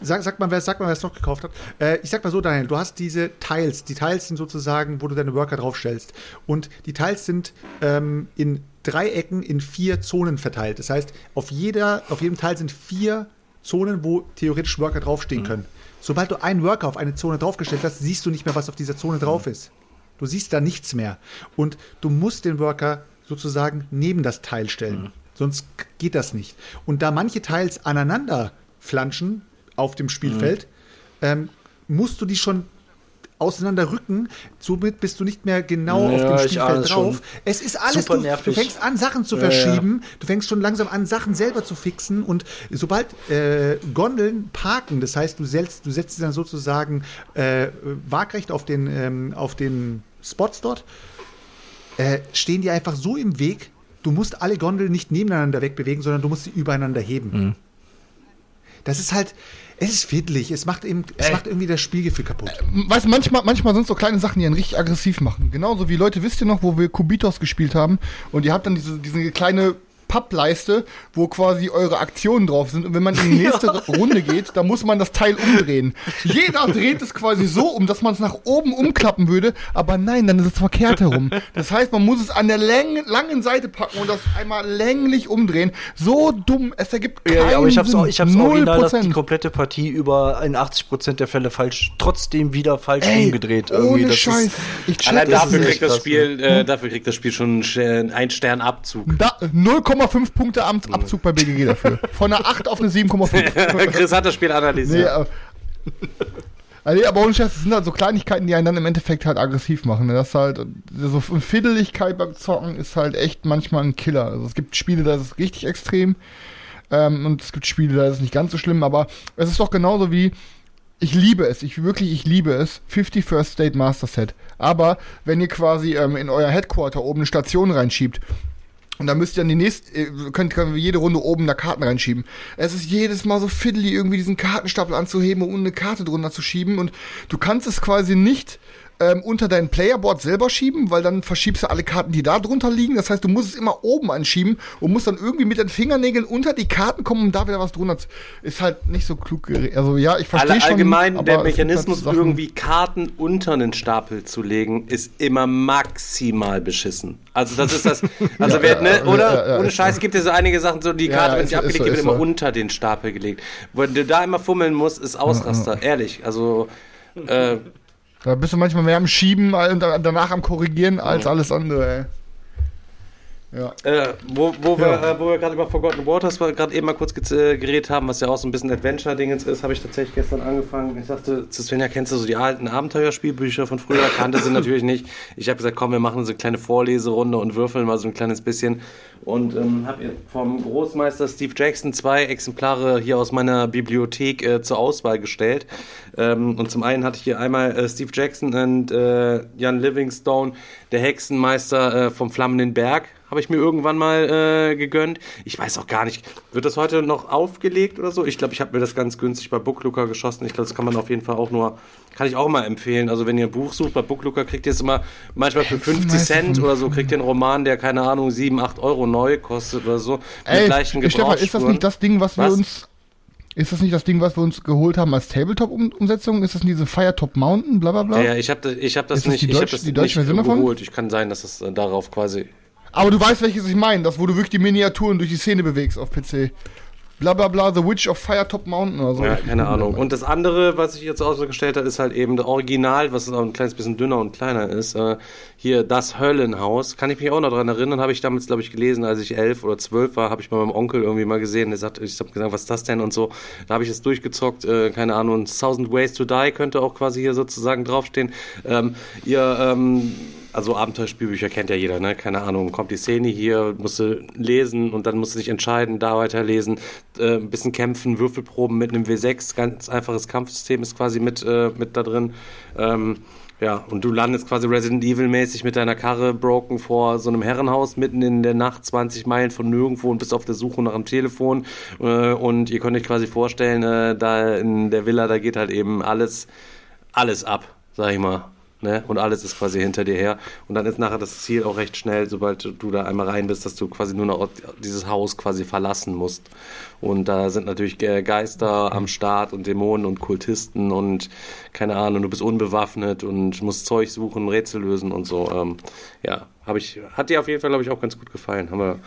Sag, sag mal, wer, sag mal, wer es noch gekauft hat. Äh, ich sag mal so, Daniel, du hast diese Teils. Die Teils sind sozusagen, wo du deine Worker draufstellst. Und die Teils sind ähm, in Dreiecken in vier Zonen verteilt. Das heißt, auf, jeder, auf jedem Teil sind vier Zonen, wo theoretisch Worker draufstehen können. Sobald du einen Worker auf eine Zone draufgestellt hast, siehst du nicht mehr, was auf dieser Zone drauf ist. Du siehst da nichts mehr. Und du musst den Worker sozusagen neben das Teil stellen. Mhm. Sonst geht das nicht. Und da manche Teils aneinander flanschen auf dem Spielfeld, mhm. ähm, musst du die schon auseinanderrücken. Somit bist du nicht mehr genau ja, auf dem Spielfeld drauf. Es ist alles, du, du, fängst an, Sachen zu verschieben. Ja, ja. Du fängst schon langsam an, Sachen selber zu fixen. Und sobald äh, Gondeln parken, das heißt, du setzt, du setzt sie dann sozusagen äh, waagrecht auf den, ähm, auf den Spots dort, äh, stehen die einfach so im Weg. Du musst alle Gondeln nicht nebeneinander wegbewegen, sondern du musst sie übereinander heben. Mhm. Das ist halt, es ist fiddlig, es macht eben, es macht irgendwie das Spielgefühl kaputt. Äh, weißt du, manchmal, manchmal sind so kleine Sachen, die einen richtig aggressiv machen. Genauso wie Leute, wisst ihr noch, wo wir Kubitos gespielt haben und ihr habt dann diese, diese kleine Pappleiste, wo quasi eure Aktionen drauf sind. Und wenn man in die nächste [laughs] ja. Runde geht, dann muss man das Teil umdrehen. Jeder dreht es quasi so um, dass man es nach oben umklappen würde. Aber nein, dann ist es verkehrt herum. Das heißt, man muss es an der Läng langen Seite packen und das einmal länglich umdrehen. So dumm, es ergibt keinen ja, ja, aber ich hab's, Sinn. Auch, ich hab's original das, die komplette Partie über in 80% der Fälle falsch, trotzdem wieder falsch Ey, umgedreht. Irgendwie. Ohne das Scheiß. Ist, ich Allein dafür kriegt das Spiel, äh, dafür kriegt das Spiel schon einen Stern Abzug. Da, 0, 7,5 Punkte am Abzug bei BGG dafür. Von einer 8 auf eine 7,5. [laughs] Chris hat das Spiel analysiert. Nee, aber, also, aber ohne Scheiß, das sind halt so Kleinigkeiten, die einen dann im Endeffekt halt aggressiv machen. Ne? Das ist halt, so Fiddeligkeit beim Zocken ist halt echt manchmal ein Killer. Also es gibt Spiele, da ist es richtig extrem. Ähm, und es gibt Spiele, da ist es nicht ganz so schlimm, aber es ist doch genauso wie, ich liebe es, ich wirklich, ich liebe es, 50 First State Master Set. Aber wenn ihr quasi ähm, in euer Headquarter oben eine Station reinschiebt und dann müsst ihr dann die nächste, äh, könnt, könnt ihr jede Runde oben da Karten reinschieben. Es ist jedes Mal so fiddly, irgendwie diesen Kartenstapel anzuheben und eine Karte drunter zu schieben. Und du kannst es quasi nicht ähm, unter dein Playerboard selber schieben, weil dann verschiebst du alle Karten, die da drunter liegen. Das heißt, du musst es immer oben anschieben und musst dann irgendwie mit den Fingernägeln unter die Karten kommen, um da wieder was drunter zu. Ist halt nicht so klug. Also ja, ich verstehe schon. Allgemein, der Mechanismus, halt irgendwie Karten unter einen Stapel zu legen, ist immer maximal beschissen. Also das ist das. [laughs] Also ja, wer, ne, oder? Ja, Ohne Scheiß gibt es so einige Sachen, so die Karte, wenn sie abgelegt wird, wird immer unter den Stapel gelegt. Wo du da immer fummeln musst, ist Ausraster. Ehrlich. Also äh, da bist du manchmal mehr am Schieben und danach am Korrigieren als alles andere, ey. Ja. Äh, wo, wo, ja. wir, äh, wo wir gerade über Forgotten Waters gerade eben mal kurz äh, geredet haben, was ja auch so ein bisschen Adventure-Dingens ist, habe ich tatsächlich gestern angefangen. Ich dachte, zu Svenja, kennst du so die alten Abenteuerspielbücher von früher? Kannte sie natürlich nicht. Ich habe gesagt, komm, wir machen so eine kleine Vorleserunde und würfeln mal so ein kleines bisschen. Und ähm, habe vom Großmeister Steve Jackson zwei Exemplare hier aus meiner Bibliothek äh, zur Auswahl gestellt. Ähm, und zum einen hatte ich hier einmal äh, Steve Jackson und äh, Jan Livingstone, der Hexenmeister vom Flammenden Berg habe ich mir irgendwann mal äh, gegönnt. Ich weiß auch gar nicht, wird das heute noch aufgelegt oder so? Ich glaube, ich habe mir das ganz günstig bei Booklooker geschossen. Ich glaube, das kann man auf jeden Fall auch nur, kann ich auch mal empfehlen. Also wenn ihr ein Buch sucht bei Booklooker, kriegt ihr es immer manchmal für 50 Cent oder so, kriegt ihr einen Roman, der keine Ahnung 7, 8 Euro neu kostet oder so. Ey, gleichen Stefan, ist das nicht das Ding, was, was? wir uns ist das nicht das Ding, was wir uns geholt haben als Tabletop-Umsetzung? Ist das diese Firetop Mountain, bla bla bla? Ja, ja ich habe ich hab das ist nicht, das die Deutsch, ich hab das die deutsche Version davon? geholt. Ich kann sein, dass es äh, darauf quasi aber du weißt, welches ich meine, das, wo du wirklich die Miniaturen durch die Szene bewegst auf PC. Blablabla, bla, bla, The Witch of Firetop Mountain oder so. Ja, keine Ahnung. Und das andere, was ich jetzt ausgestellt habe, ist halt eben das Original, was auch ein kleines bisschen dünner und kleiner ist. Äh, hier das Höllenhaus. Kann ich mich auch noch daran erinnern, habe ich damals, glaube ich, gelesen, als ich elf oder zwölf war, habe ich bei meinem Onkel irgendwie mal gesehen. Der sagt, ich habe gesagt, was ist das denn und so. Da habe ich es durchgezockt, äh, keine Ahnung. Thousand Ways to Die könnte auch quasi hier sozusagen draufstehen. Ähm, ihr, ähm, also Abenteuerspielbücher kennt ja jeder, ne? Keine Ahnung, kommt die Szene hier, musst du lesen und dann musst du dich entscheiden, da weiterlesen, äh, ein bisschen kämpfen, Würfelproben mit einem W6, ganz einfaches Kampfsystem ist quasi mit, äh, mit da drin. Ähm, ja, und du landest quasi Resident Evil-mäßig mit deiner Karre broken vor so einem Herrenhaus mitten in der Nacht, 20 Meilen von nirgendwo und bist auf der Suche nach einem Telefon. Äh, und ihr könnt euch quasi vorstellen, äh, da in der Villa, da geht halt eben alles, alles ab, sag ich mal. Ne? Und alles ist quasi hinter dir her. Und dann ist nachher das Ziel auch recht schnell, sobald du da einmal rein bist, dass du quasi nur noch dieses Haus quasi verlassen musst. Und da sind natürlich Geister am Start und Dämonen und Kultisten und keine Ahnung, du bist unbewaffnet und musst Zeug suchen, Rätsel lösen und so. Ähm, ja, habe ich, hat dir auf jeden Fall, glaube ich, auch ganz gut gefallen. Haben wir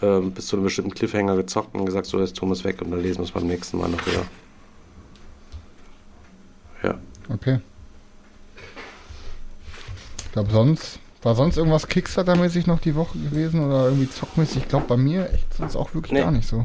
ähm, bis zu einem bestimmten Cliffhanger gezockt und gesagt, so wir es weg und dann lesen wir es beim nächsten Mal noch wieder. Ja. Okay. Ich glaube, sonst. War sonst irgendwas Kickstarter-mäßig noch die Woche gewesen oder irgendwie zockmäßig? Ich glaube, bei mir echt sonst auch wirklich Nee. gar nicht so.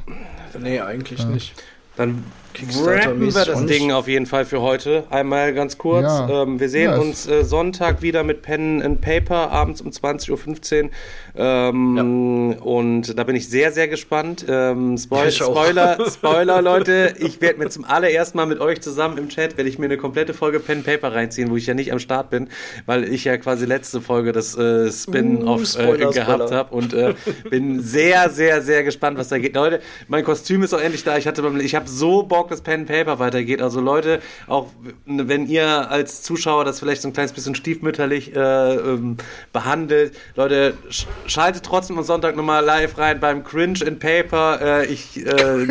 Nee, eigentlich nicht. Dann Kickstarter-mäßig rappen wir das. Ding auf jeden Fall für heute. Einmal ganz kurz. Ja. Ähm, wir sehen Ja, es- uns äh, Sonntag wieder mit Pen and Paper, abends um 20.15 Uhr. Ähm, Und da bin ich sehr, sehr gespannt. Ähm, Spoil Ich auch. Spoiler, [laughs] Spoiler, Leute. Ich werde mir zum allerersten Mal mit euch zusammen im Chat, werde ich mir eine komplette Folge Pen and Paper reinziehen, wo ich ja nicht am Start bin, weil ich ja quasi letzte Folge das äh, Spin-off Uh, äh, gehabt habe und äh, bin sehr, sehr, sehr gespannt, was da geht. Leute, mein Kostüm ist auch endlich da. Ich hatte, ich habe so Bock, dass Pen and Paper weitergeht. Also Leute, auch wenn ihr als Zuschauer das vielleicht so ein kleines bisschen stiefmütterlich äh, ähm, behandelt, Leute, sch schaltet trotzdem am Sonntag nochmal live rein beim Cringe and Paper. Äh, ich, äh, [laughs]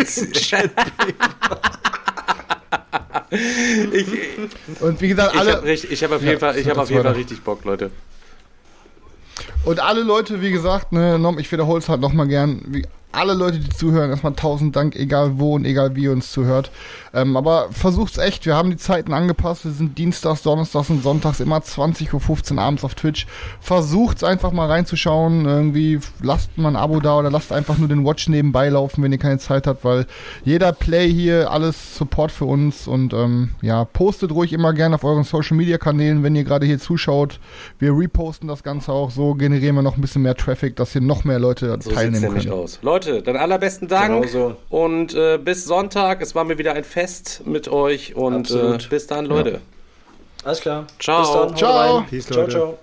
ich, Und wie gesagt, ich alle. habe ich hab auf jeden Fall, ich hab auf jeden Fall richtig Bock, Leute. Und alle Leute, wie gesagt, ne, ich wiederhole es halt nochmal gern, wie alle Leute, die zuhören, erstmal tausend Dank, egal wo und egal wie ihr uns zuhört. Ähm, aber versucht's echt, wir haben die Zeiten angepasst, wir sind Dienstags, Donnerstags und Sonntags immer 20.15 Uhr abends auf Twitch. Versucht's einfach mal reinzuschauen, irgendwie lasst mal ein Abo da oder lasst einfach nur den Watch nebenbei laufen, wenn ihr keine Zeit habt, weil jeder Play hier, alles Support für uns und ähm, ja, postet ruhig immer gerne auf euren Social Media Kanälen, wenn ihr gerade hier zuschaut. Wir reposten das Ganze auch, so generieren wir noch ein bisschen mehr Traffic, dass hier noch mehr Leute So teilnehmen können. aus. Leute, dann allerbesten Dank. Genau so. Und äh, bis Sonntag. Es war mir wieder ein Fest mit euch. Und äh, bis dann, Leute. Alles klar. Ciao. Bis dann. Ciao. rein. Peace, Ciao, Leute. ciao.